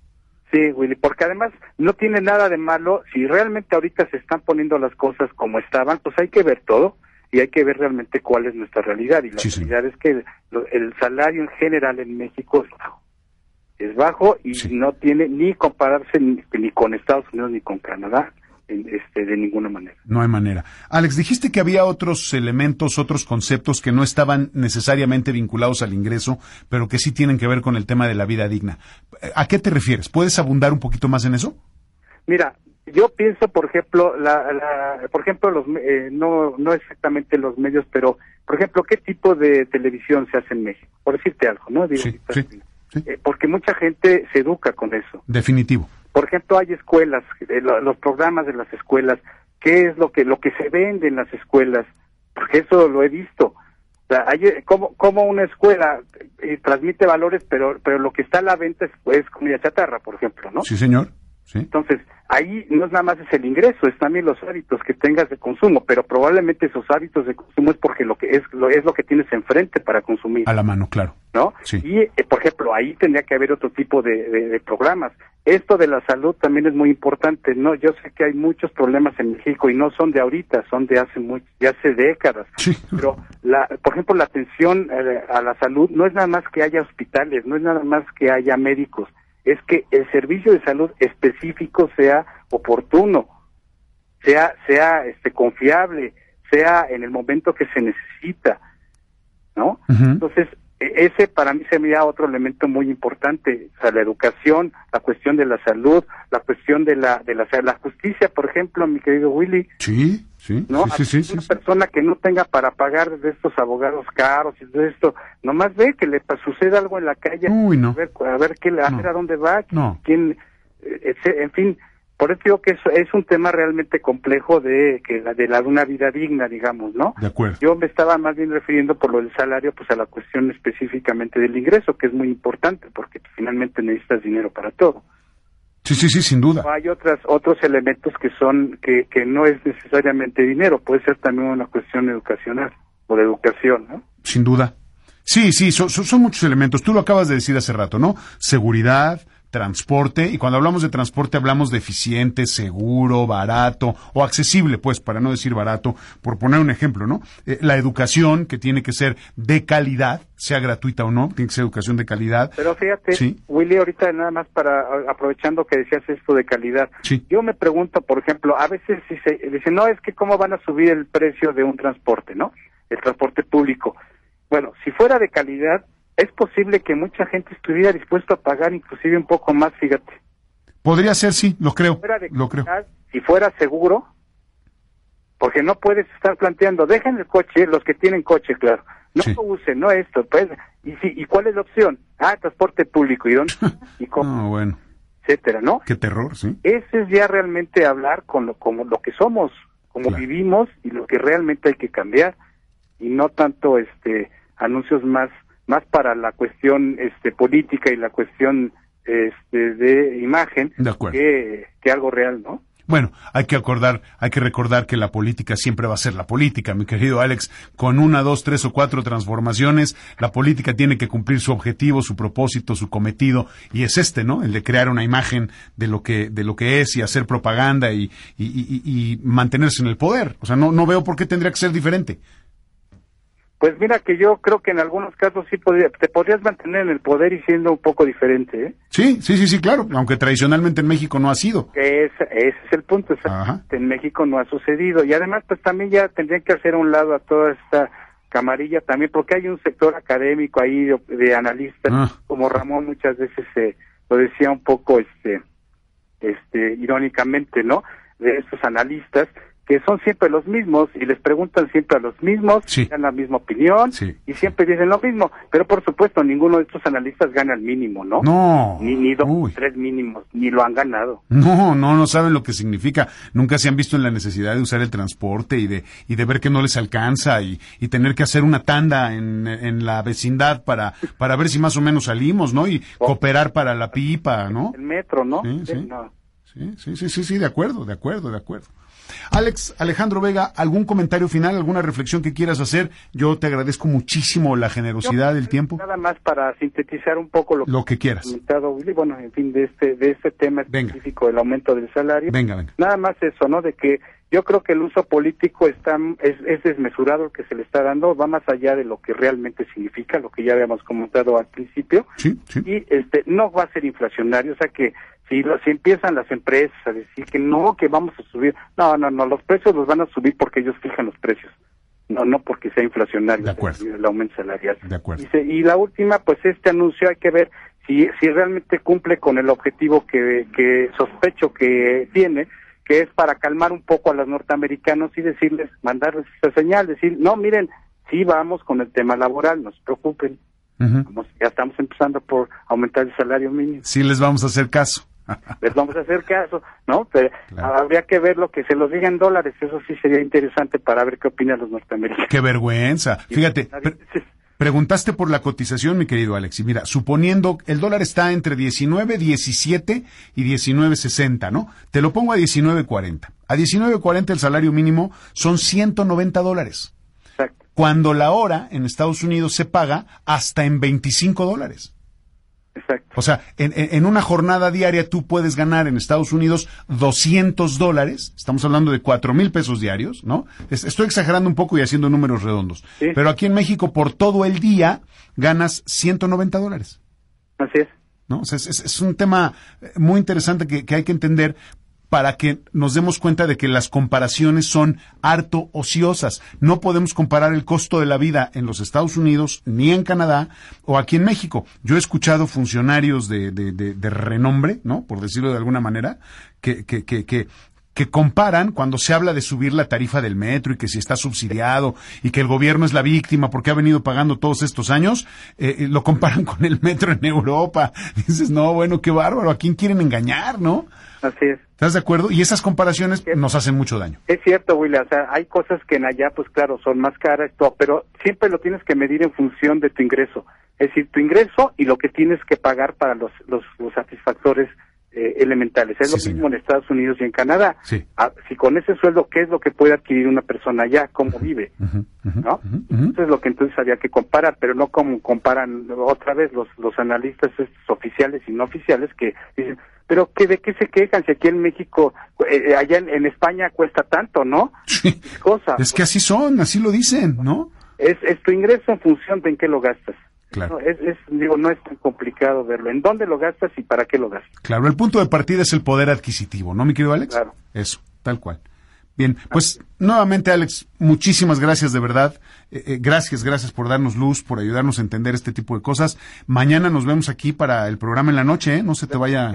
Sí, Willy, porque además no tiene nada de malo, si realmente ahorita se están poniendo las cosas como estaban, pues hay que ver todo y hay que ver realmente cuál es nuestra realidad. Y la realidad es que el salario en general en México es bajo y no tiene ni compararse ni, con Estados Unidos ni con Canadá. Este, de ninguna manera. No hay manera. Alex, dijiste que había otros elementos, otros conceptos que no estaban necesariamente vinculados al ingreso, pero que sí tienen que ver con el tema de la vida digna. ¿A qué te refieres? ¿Puedes abundar un poquito más en eso? Mira, yo pienso, por ejemplo, la, por ejemplo, los, eh, no, no exactamente los medios, pero, por ejemplo, ¿qué tipo de televisión se hace en México? Por decirte algo, ¿no? sí, sí. Eh, porque mucha gente se educa con eso. Definitivo. Por ejemplo, hay escuelas, eh, los programas de las escuelas, ¿qué es lo que lo que se vende en las escuelas? Porque eso lo he visto. O sea, hay, eh, como, como una escuela transmite valores, pero pero lo que está a la venta es, es comida chatarra, por ejemplo, ¿no? Sí, señor. Entonces, ahí no es nada más es el ingreso, es también los hábitos que tengas de consumo, pero probablemente esos hábitos de consumo es porque lo que es lo, es lo que tienes enfrente para consumir. A la mano, claro. ¿No? Y, eh, por ejemplo, ahí tendría que haber otro tipo de, programas. Esto de la salud también es muy importante, ¿no? Yo sé que hay muchos problemas en México y no son de ahorita, son de hace muy, de hace décadas. Pero, la, por ejemplo, la atención eh, a la salud no es nada más que haya hospitales, no es nada más que haya médicos es que el servicio de salud específico sea oportuno, sea, sea este, confiable, sea en el momento que se necesita, ¿no? Entonces, ese para mí sería otro elemento muy importante, o sea, la educación, la cuestión de la salud, la cuestión de la de la, la justicia, por ejemplo, mi querido Willy. Sí, sí, ¿no? sí, sí, Una persona que no tenga para pagar de estos abogados caros y de esto, nomás ve que le suceda algo en la calle, a ver, a ver qué a, ver a dónde va, quién, eh, en fin, por eso digo que es, es un tema realmente complejo de que la de la una vida digna, digamos, ¿no? De acuerdo. Yo me estaba más bien refiriendo por lo del salario, pues a la cuestión específicamente del ingreso, que es muy importante, porque finalmente necesitas dinero para todo. Sí, sí, sí, sin duda. Hay otras, otros elementos que son, que, que no es necesariamente dinero, puede ser también una cuestión educacional o de educación, ¿no? Sin duda. Sí, sí, son, son muchos elementos. Tú lo acabas de decir hace rato, ¿no? Seguridad, transporte, y cuando hablamos de transporte hablamos de eficiente, seguro, barato o accesible, pues, para no decir barato, por poner un ejemplo, ¿no? Eh, la educación, que tiene que ser de calidad, sea gratuita o no, tiene que ser educación de calidad. Pero fíjate, Willy, ahorita nada más para, aprovechando que decías esto de calidad, yo me pregunto, por ejemplo, a veces si se dice, no, es que cómo van a subir el precio de un transporte, ¿no? El transporte público. Bueno, si fuera de calidad, es posible que mucha gente estuviera dispuesto a pagar inclusive un poco más, fíjate. Podría ser, sí, lo creo. lo creo. Si fuera seguro, porque no puedes estar planteando, dejen el coche, los que tienen coche, claro, no lo usen, no esto, pues, y si, y cuál es la opción? Ah, transporte público, ¿y dónde? <laughs> ¿Y cómo? bueno. Etcétera, ¿no? Qué terror, sí. Ese es ya realmente hablar con lo, como lo que somos, como vivimos y lo que realmente hay que cambiar, y no tanto, este, anuncios más más para la cuestión este política y la cuestión este, de imagen De acuerdo. que, que algo real, ¿no? Bueno, hay que acordar, hay que recordar que la política siempre va a ser la política, mi querido Alex. Con una, dos, tres o cuatro transformaciones, la política tiene que cumplir su objetivo, su propósito, su cometido, y es este, ¿no? El de crear una imagen de lo que, de lo que es y hacer propaganda y, y, y- y mantenerse en el poder. O sea, no, no veo por qué tendría que ser diferente. Pues mira que yo creo que en algunos casos sí podría, te podrías mantener en el poder y siendo un poco diferente, ¿eh? Sí, sí, sí, sí, claro. Aunque tradicionalmente en México no ha sido. Que ese, es el punto, exactamente. En México no ha sucedido. Y además, pues también ya tendrían que hacer a un lado a toda esta camarilla también, porque hay un sector académico ahí de, de analistas, Ah. como Ramón muchas veces eh, lo decía un poco este este irónicamente, ¿no? De estos analistas que son siempre los mismos y les preguntan siempre a los mismos, Sí. dan la misma opinión Sí. y siempre dicen lo mismo, pero por supuesto ninguno de estos analistas gana el mínimo, ¿no? No. Ni, ni dos, Uy. tres mínimos, ni lo han ganado. No, no, no saben lo que significa. Nunca se han visto en la necesidad de usar el transporte y de, y de ver que no les alcanza y, y tener que hacer una tanda en, en la vecindad para, para ver si más o menos salimos, ¿no? Y cooperar para la pipa, ¿no? El metro, ¿no? Sí, sí. no. Sí, sí, sí, sí, sí, de acuerdo, de acuerdo, de acuerdo. Alex, Alejandro Vega, ¿algún comentario final, alguna reflexión que quieras hacer? Yo te agradezco muchísimo la generosidad del tiempo, Nada más para sintetizar un poco lo que lo que ha quieras. comentado bueno, en fin, de este, de este tema Venga. específico del aumento del salario. Venga, venga. Nada más eso, ¿no? De que yo creo que el uso político está es, es desmesurado el que se le está dando, va más allá de lo que realmente significa, lo que ya habíamos comentado al principio, Sí, sí. y este no va a ser inflacionario, o sea que si, si empiezan las empresas a decir que no, que vamos a subir, no, no, no, los precios los van a subir porque ellos fijan los precios, no, no porque sea inflacionario De acuerdo. el, aumento salarial. De acuerdo. Y, se- y la última, pues este anuncio hay que ver si, si realmente cumple con el objetivo que, que sospecho que tiene, que es para calmar un poco a los norteamericanos y decirles, mandarles esa señal, decir, no, miren, sí vamos con el tema laboral, no se preocupen, vamos, ya estamos empezando por aumentar el salario mínimo, Sí les vamos a hacer caso. Les vamos a hacer caso, ¿no? Pero Claro. habría que ver lo que se los diga en dólares, eso sí sería interesante para ver qué opinan los norteamericanos. Qué vergüenza. Fíjate, preguntaste por la cotización, mi querido Alex. Y mira, suponiendo el dólar está entre 19, 17 y 19.60, ¿no? Te lo pongo a 19.40. A 19.40 el salario mínimo son 190 dólares. Exacto. Cuando la hora en Estados Unidos se paga hasta en 25 dólares. Exacto. O sea, en, en- una jornada diaria tú puedes ganar en Estados Unidos 200 dólares, estamos hablando de 4 mil pesos diarios, ¿no? Es- Estoy exagerando un poco y haciendo números redondos. Sí. Pero aquí en México por todo el día ganas 190 dólares. Así es. ¿no? O sea, es, es- un tema muy interesante que, que hay que entender para que nos demos cuenta de que las comparaciones son harto ociosas. No podemos comparar el costo de la vida en los Estados Unidos, ni en Canadá, o aquí en México. Yo he escuchado funcionarios de, de, de- de renombre, ¿no? Por decirlo de alguna manera, que, que, que, que, que comparan cuando se habla de subir la tarifa del metro y que si está subsidiado y que el gobierno es la víctima porque ha venido pagando todos estos años, eh, eh, lo comparan con el metro en Europa. <laughs> Dices, no, bueno, qué bárbaro, ¿a quién quieren engañar, no? Así es. ¿Estás de acuerdo? Y esas comparaciones nos hacen mucho daño. Es cierto, William, o sea, hay cosas que en allá, pues claro, son más caras, todo, pero siempre lo tienes que medir en función de tu ingreso. Es decir, tu ingreso y lo que tienes que pagar para los, los, los satisfactores eh, elementales. Es Sí, lo señor. mismo en Estados Unidos y en Canadá. Sí. Ah, si con ese sueldo, ¿qué es lo que puede adquirir una persona allá? ¿Cómo vive? Ujú, ¿No? Eso es lo que entonces había que comparar, pero no como comparan otra vez los, los analistas estos oficiales y no oficiales que dicen, pero que ¿de qué se quejan si aquí en México, eh, eh, allá en, en España cuesta tanto, ¿no? Sí. Es cosa. Es que así son, así lo dicen, ¿no? Es, es tu ingreso en función de en qué lo gastas. Claro. No, es, es, digo, no es tan complicado verlo. ¿En dónde lo gastas y para qué lo gastas? Claro, el punto de partida es el poder adquisitivo, ¿no, mi querido Alex? Claro. Eso, tal cual. Bien, pues nuevamente Alex, muchísimas gracias de verdad. Eh, eh, gracias, gracias por darnos luz, por ayudarnos a entender este tipo de cosas. Mañana nos vemos aquí para el programa en la noche, ¿eh? No se te vaya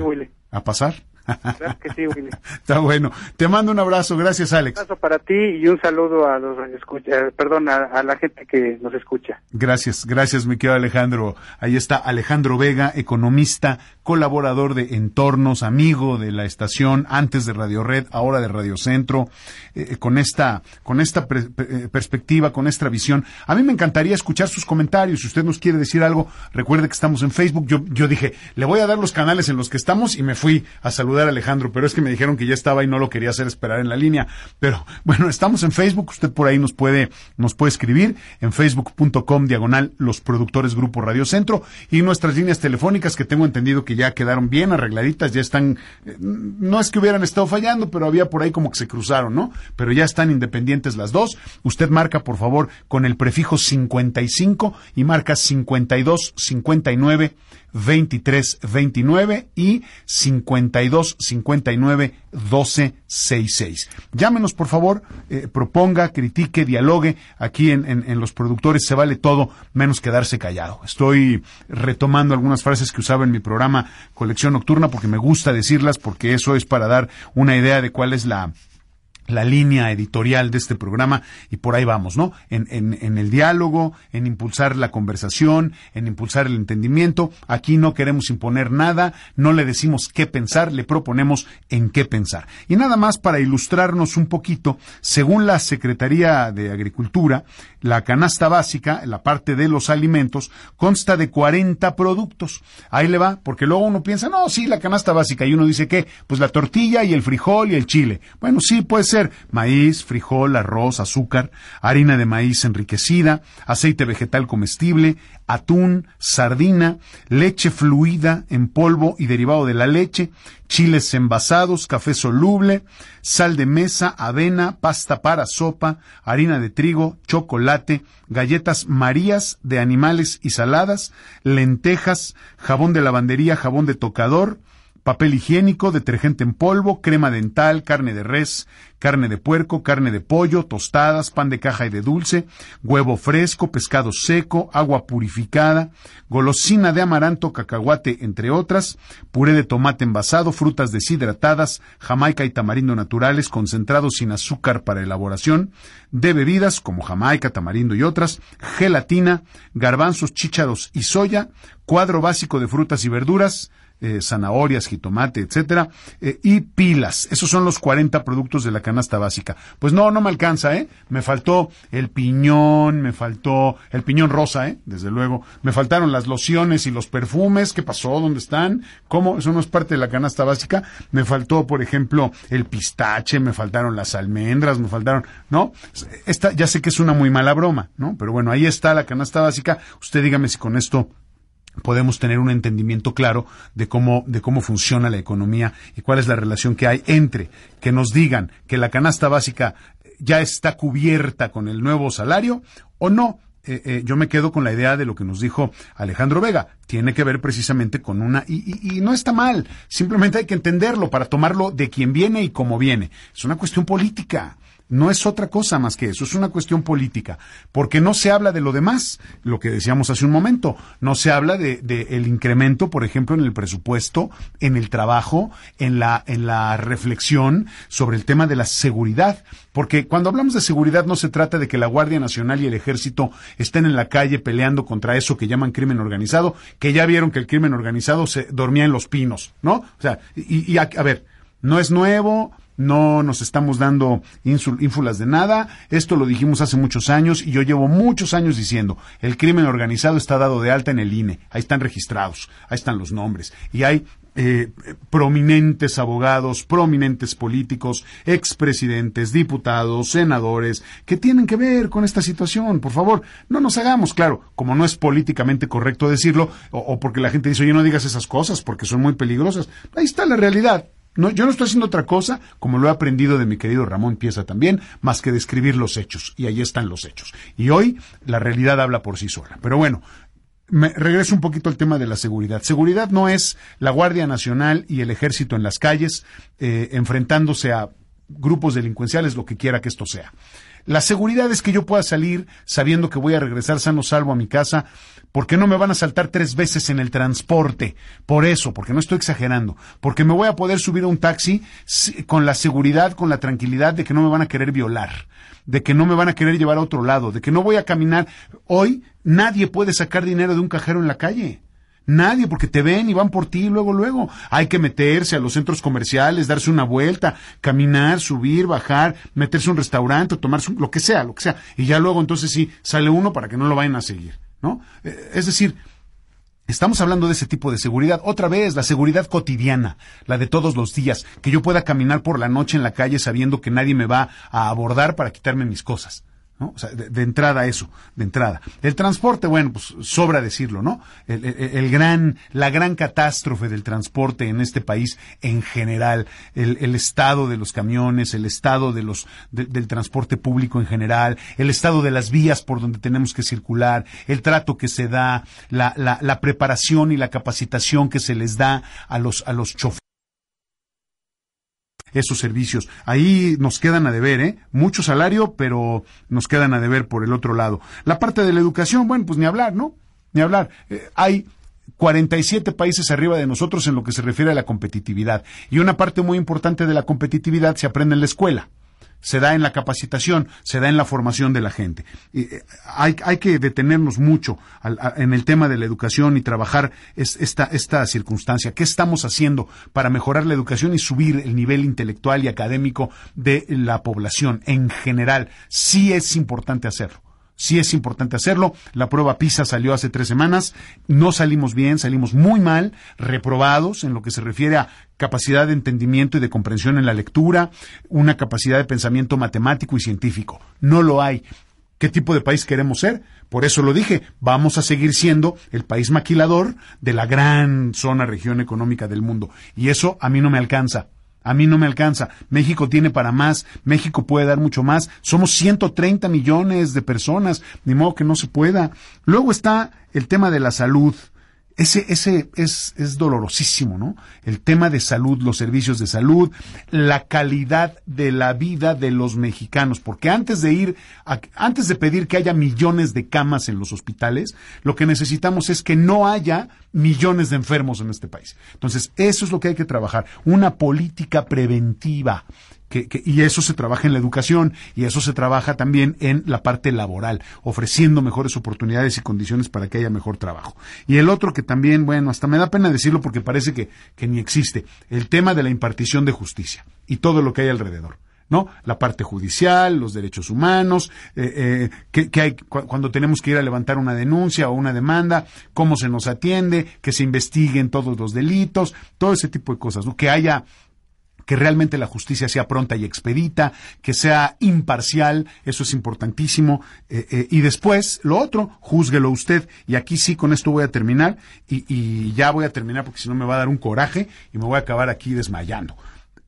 a pasar. Claro que sí, Willy. <laughs> Está bueno. Te mando un abrazo, gracias Un Alex. abrazo para ti y un saludo a los escucha, eh, perdón, a, a la gente que nos escucha. Gracias, gracias mi querido Alejandro. Ahí está Alejandro Vega, economista, colaborador de Entornos, amigo de la estación, antes de Radio Red, ahora de Radio Centro, eh, con esta, con esta eh, perspectiva, con esta visión. A mí me encantaría escuchar sus comentarios. Si usted nos quiere decir algo, recuerde que estamos en Facebook. Yo, yo dije, le voy a dar los canales en los que estamos y me fui a saludar a Alejandro, pero es que me dijeron que ya estaba y no lo quería hacer esperar en la línea. Pero <laughs> bueno, estamos en Facebook. Usted por ahí nos puede, nos puede escribir en facebook.com diagonal los productores Grupo Radio Centro y nuestras líneas telefónicas que tengo entendido que ya quedaron bien arregladitas, ya están, eh, no es que hubieran estado fallando, pero había por ahí como que se cruzaron, ¿no? Pero ya están independientes las dos. Usted marca, por favor, con el prefijo 55 y marca 52 59 23 29 y 52 59 12 66. Llámenos, por favor, eh, proponga, critique, dialogue. Aquí en, en, los productores se vale todo menos quedarse callado. Estoy retomando algunas frases que usaba en mi programa Colección Nocturna porque me gusta decirlas, porque eso es para dar una idea de cuál es la la línea editorial de este programa y por ahí vamos, ¿no? En, en, el diálogo, en impulsar la conversación, en impulsar el entendimiento. Aquí no queremos imponer nada, no le decimos qué pensar, le proponemos en qué pensar. Y nada más para ilustrarnos un poquito, según la Secretaría de Agricultura, la canasta básica, la parte de los alimentos, consta de 40 productos. Ahí le va, porque luego uno piensa, no, sí, la canasta básica, y uno dice que, pues la tortilla y el frijol y el chile. Bueno, sí, pues maíz, frijol, arroz, azúcar, harina de maíz enriquecida, aceite vegetal comestible, atún, sardina, leche fluida en polvo y derivado de la leche, chiles envasados, café soluble, sal de mesa, avena, pasta para sopa, harina de trigo, chocolate, galletas marías de animales y saladas, lentejas, jabón de lavandería, jabón de tocador, papel higiénico, detergente en polvo, crema dental, carne de res, carne de puerco, carne de pollo, tostadas, pan de caja y de dulce, huevo fresco, pescado seco, agua purificada, golosina de amaranto, cacahuate, entre otras, puré de tomate envasado, frutas deshidratadas, jamaica y tamarindo naturales, concentrados sin azúcar para elaboración, de bebidas como jamaica, tamarindo y otras, gelatina, garbanzos, chícharos y soya, cuadro básico de frutas y verduras, eh, zanahorias, jitomate, etcétera, eh, y pilas. Esos son los 40 productos de la canasta básica. Pues no, no me alcanza, ¿eh? Me faltó el piñón, me faltó el piñón rosa, ¿eh? Desde luego. Me faltaron las lociones y los perfumes. ¿Qué pasó? ¿Dónde están? ¿Cómo? Eso no es parte de la canasta básica. Me faltó, por ejemplo, el pistache, me faltaron las almendras, me faltaron, ¿no? Esta, ya sé que es una muy mala broma, ¿no? Pero bueno, ahí está la canasta básica. Usted dígame si con esto podemos tener un entendimiento claro de cómo, de cómo funciona la economía y cuál es la relación que hay entre que nos digan que la canasta básica ya está cubierta con el nuevo salario o no. Eh, eh, yo me quedo con la idea de lo que nos dijo Alejandro Vega. Tiene que ver precisamente con una... Y, y, no está mal. Simplemente hay que entenderlo para tomarlo de quien viene y cómo viene. Es una cuestión política. No es otra cosa más que eso, es una cuestión política, porque no se habla de lo demás, lo que decíamos hace un momento, no se habla de, el incremento, por ejemplo, en el presupuesto, en el trabajo, en la, en la reflexión sobre el tema de la seguridad, porque cuando hablamos de seguridad no se trata de que la Guardia Nacional y el Ejército estén en la calle peleando contra eso que llaman crimen organizado, que ya vieron que el crimen organizado se dormía en los pinos, ¿no? O sea, y, y a ver, no es nuevo, no nos estamos dando ínfulas de nada. Esto lo dijimos hace muchos años y yo llevo muchos años diciendo, el crimen organizado está dado de alta en el INE, ahí están registrados, ahí están los nombres y hay eh, prominentes abogados, prominentes políticos, expresidentes, diputados, senadores, que tienen que ver con esta situación. Por favor, no nos hagamos, claro, como no es políticamente correcto decirlo, o, o porque la gente dice, oye, no digas esas cosas porque son muy peligrosas. Ahí está la realidad. No, yo no estoy haciendo otra cosa, como lo he aprendido de mi querido Ramón Pieza también, más que describir los hechos. Y ahí están los hechos. Y hoy la realidad habla por sí sola. Pero bueno, me regreso un poquito al tema de la seguridad. Seguridad no es la Guardia Nacional y el Ejército en las calles eh, enfrentándose a grupos delincuenciales, lo que quiera que esto sea. La seguridad es que yo pueda salir sabiendo que voy a regresar sano salvo a mi casa, porque no me van a saltar tres veces en el transporte. Por eso, porque no estoy exagerando, porque me voy a poder subir a un taxi con la seguridad, con la tranquilidad de que no me van a querer violar, de que no me van a querer llevar a otro lado, de que no voy a caminar. Hoy nadie puede sacar dinero de un cajero en la calle. Nadie, porque te ven y van por ti luego, luego. Hay que meterse a los centros comerciales, darse una vuelta, caminar, subir, bajar, meterse a un restaurante, tomarse lo que sea, lo que sea. Y ya luego entonces sí, sale uno para que no lo vayan a seguir, ¿no? Eh, es decir, Estamos hablando de ese tipo de seguridad. Otra vez, la seguridad cotidiana, la de todos los días, que yo pueda caminar por la noche en la calle sabiendo que nadie me va a abordar para quitarme mis cosas. O sea, de, entrada eso, de entrada. El transporte, bueno, pues sobra decirlo, ¿no? El, gran, la gran catástrofe del transporte en este país en general, el, estado de los camiones, el estado de los, del transporte público en general, el estado de las vías por donde tenemos que circular, el trato que se da, la, la, la preparación y la capacitación que se les da a los, a los choferes esos servicios. Ahí nos quedan a deber, ¿eh? Mucho salario, pero nos quedan a deber por el otro lado. La parte de la educación, bueno, pues ni hablar, ¿no? Ni hablar. Eh, hay 47 países arriba de nosotros en lo que se refiere a la competitividad. Y una parte muy importante de la competitividad se aprende en la escuela se da en la capacitación, se da en la formación de la gente. Eh, hay, que detenernos mucho en el tema de la educación y trabajar esta, esta circunstancia. ¿Qué estamos haciendo para mejorar la educación y subir el nivel intelectual y académico de la población en general? Sí es importante hacerlo. Sí es importante hacerlo. La prueba PISA salió hace tres semanas. No salimos bien, salimos muy mal, reprobados en lo que se refiere a capacidad de entendimiento y de comprensión en la lectura, una capacidad de pensamiento matemático y científico. No lo hay. ¿Qué tipo de país queremos ser? Por eso lo dije, vamos a seguir siendo el país maquilador de la gran zona región económica del mundo. Y eso a mí no me alcanza. A mí no me alcanza. México tiene para más. México puede dar mucho más. Somos 130 millones de personas. Ni modo que no se pueda. Luego está el tema de la salud. Ese, ese es, es dolorosísimo, ¿no? El tema de salud, los servicios de salud, la calidad de la vida de los mexicanos, porque antes de ir, antes de pedir que haya millones de camas en los hospitales, lo que necesitamos es que no haya millones de enfermos en este país. Entonces, eso es lo que hay que trabajar, una política preventiva y eso se trabaja en la educación y eso se trabaja también en la parte laboral, ofreciendo mejores oportunidades y condiciones para que haya mejor trabajo. Y el otro que también, bueno, hasta me da pena decirlo porque parece que, ni existe, el tema de la impartición de justicia y todo lo que hay alrededor. ¿no? La parte judicial, los derechos humanos, eh, eh, que, hay cuando tenemos que ir a levantar una denuncia o una demanda, cómo se nos atiende, que se investiguen todos los delitos, todo ese tipo de cosas, ¿no? Que haya que realmente la justicia sea pronta y expedita, que sea imparcial, eso es importantísimo. Eh, eh, y después, lo otro, júzguelo usted. Y aquí sí, con esto voy a terminar. Y, ya voy a terminar porque si no me va a dar un coraje y me voy a acabar aquí desmayando.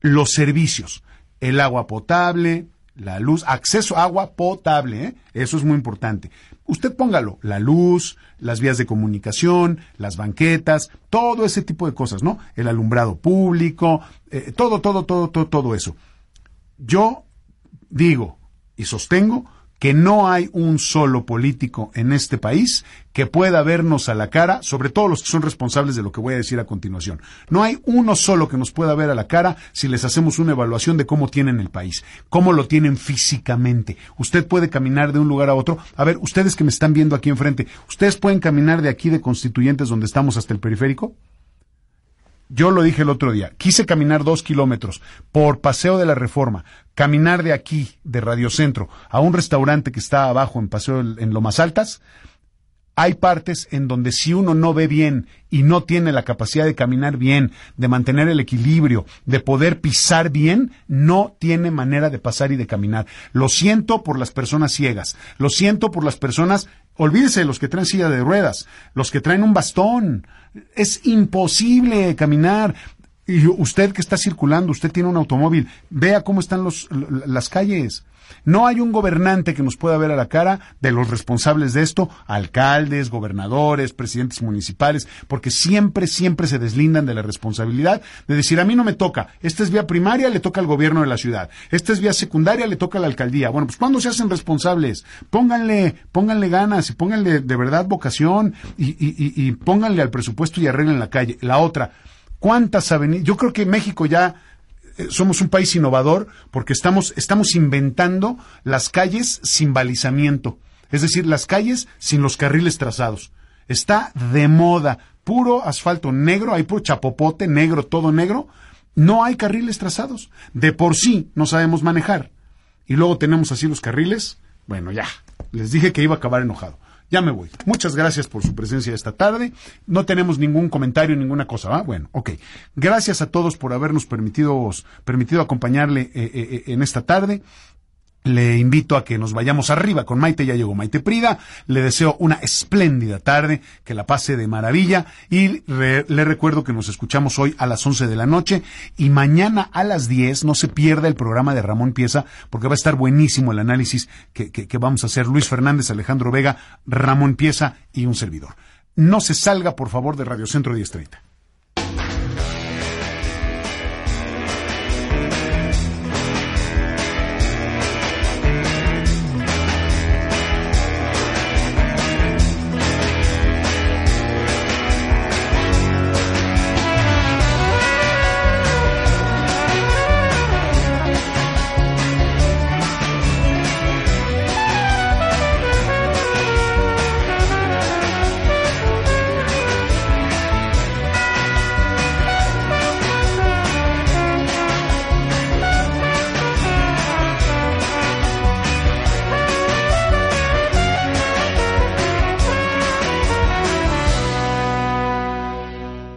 Los servicios, el agua potable, la luz, acceso a agua potable, ¿eh? eso es muy importante. Usted póngalo, la luz, las vías de comunicación, las banquetas, todo ese tipo de cosas, ¿no? El alumbrado público, eh, todo, todo, todo, todo, todo eso. Yo digo y sostengo que no hay un solo político en este país que pueda vernos a la cara, sobre todo los que son responsables de lo que voy a decir a continuación. No hay uno solo que nos pueda ver a la cara si les hacemos una evaluación de cómo tienen el país, cómo lo tienen físicamente. Usted puede caminar de un lugar a otro. A ver, ustedes que me están viendo aquí enfrente, ¿ustedes pueden caminar de aquí de Constituyentes donde estamos hasta el periférico? Yo lo dije el otro día, quise caminar dos kilómetros por Paseo de la Reforma, caminar de aquí, de Radiocentro, a un restaurante que está abajo en Paseo en Lomas Altas. Hay partes en donde si uno no ve bien y no tiene la capacidad de caminar bien, de mantener el equilibrio, de poder pisar bien, no tiene manera de pasar y de caminar. Lo siento por las personas ciegas, lo siento por las personas, olvídese de los que traen silla de ruedas, los que traen un bastón, es imposible caminar. Y usted que está circulando, usted tiene un automóvil, vea cómo están los, las calles. No hay un gobernante que nos pueda ver a la cara de los responsables de esto, alcaldes, gobernadores, presidentes municipales, porque siempre, siempre se deslindan de la responsabilidad de decir, a mí no me toca, esta es vía primaria, le toca al gobierno de la ciudad, esta es vía secundaria, le toca a la alcaldía. Bueno, pues cuando se hacen responsables, pónganle, pónganle ganas y pónganle de verdad vocación y, y pónganle al presupuesto y arreglen la calle. La otra, ¿cuántas avenidas? Yo creo que México ya somos un país innovador porque estamos, estamos inventando las calles sin balizamiento, es decir, las calles sin los carriles trazados. Está de moda puro asfalto negro, hay puro chapopote negro, todo negro. No hay carriles trazados. De por sí no sabemos manejar. Y luego tenemos así los carriles. Bueno, ya. Les dije que iba a acabar enojado. Ya me voy. Muchas gracias por su presencia esta tarde. No tenemos ningún comentario, ninguna cosa, ¿va? Bueno, ok. Gracias a todos por habernos permitido, permitido acompañarle eh, eh, eh, en esta tarde. Le invito a que nos vayamos arriba. Con Maite, ya llegó Maite Prida, le deseo una espléndida tarde, que la pase de maravilla. Y le recuerdo que nos escuchamos hoy a las 11 de la noche y mañana a las 10 no se pierda el programa de Ramón Pieza porque va a estar buenísimo el análisis que, que vamos a hacer. Luis Fernández, Alejandro Vega, Ramón Pieza y un servidor. No se salga por favor de Radio Centro 1030.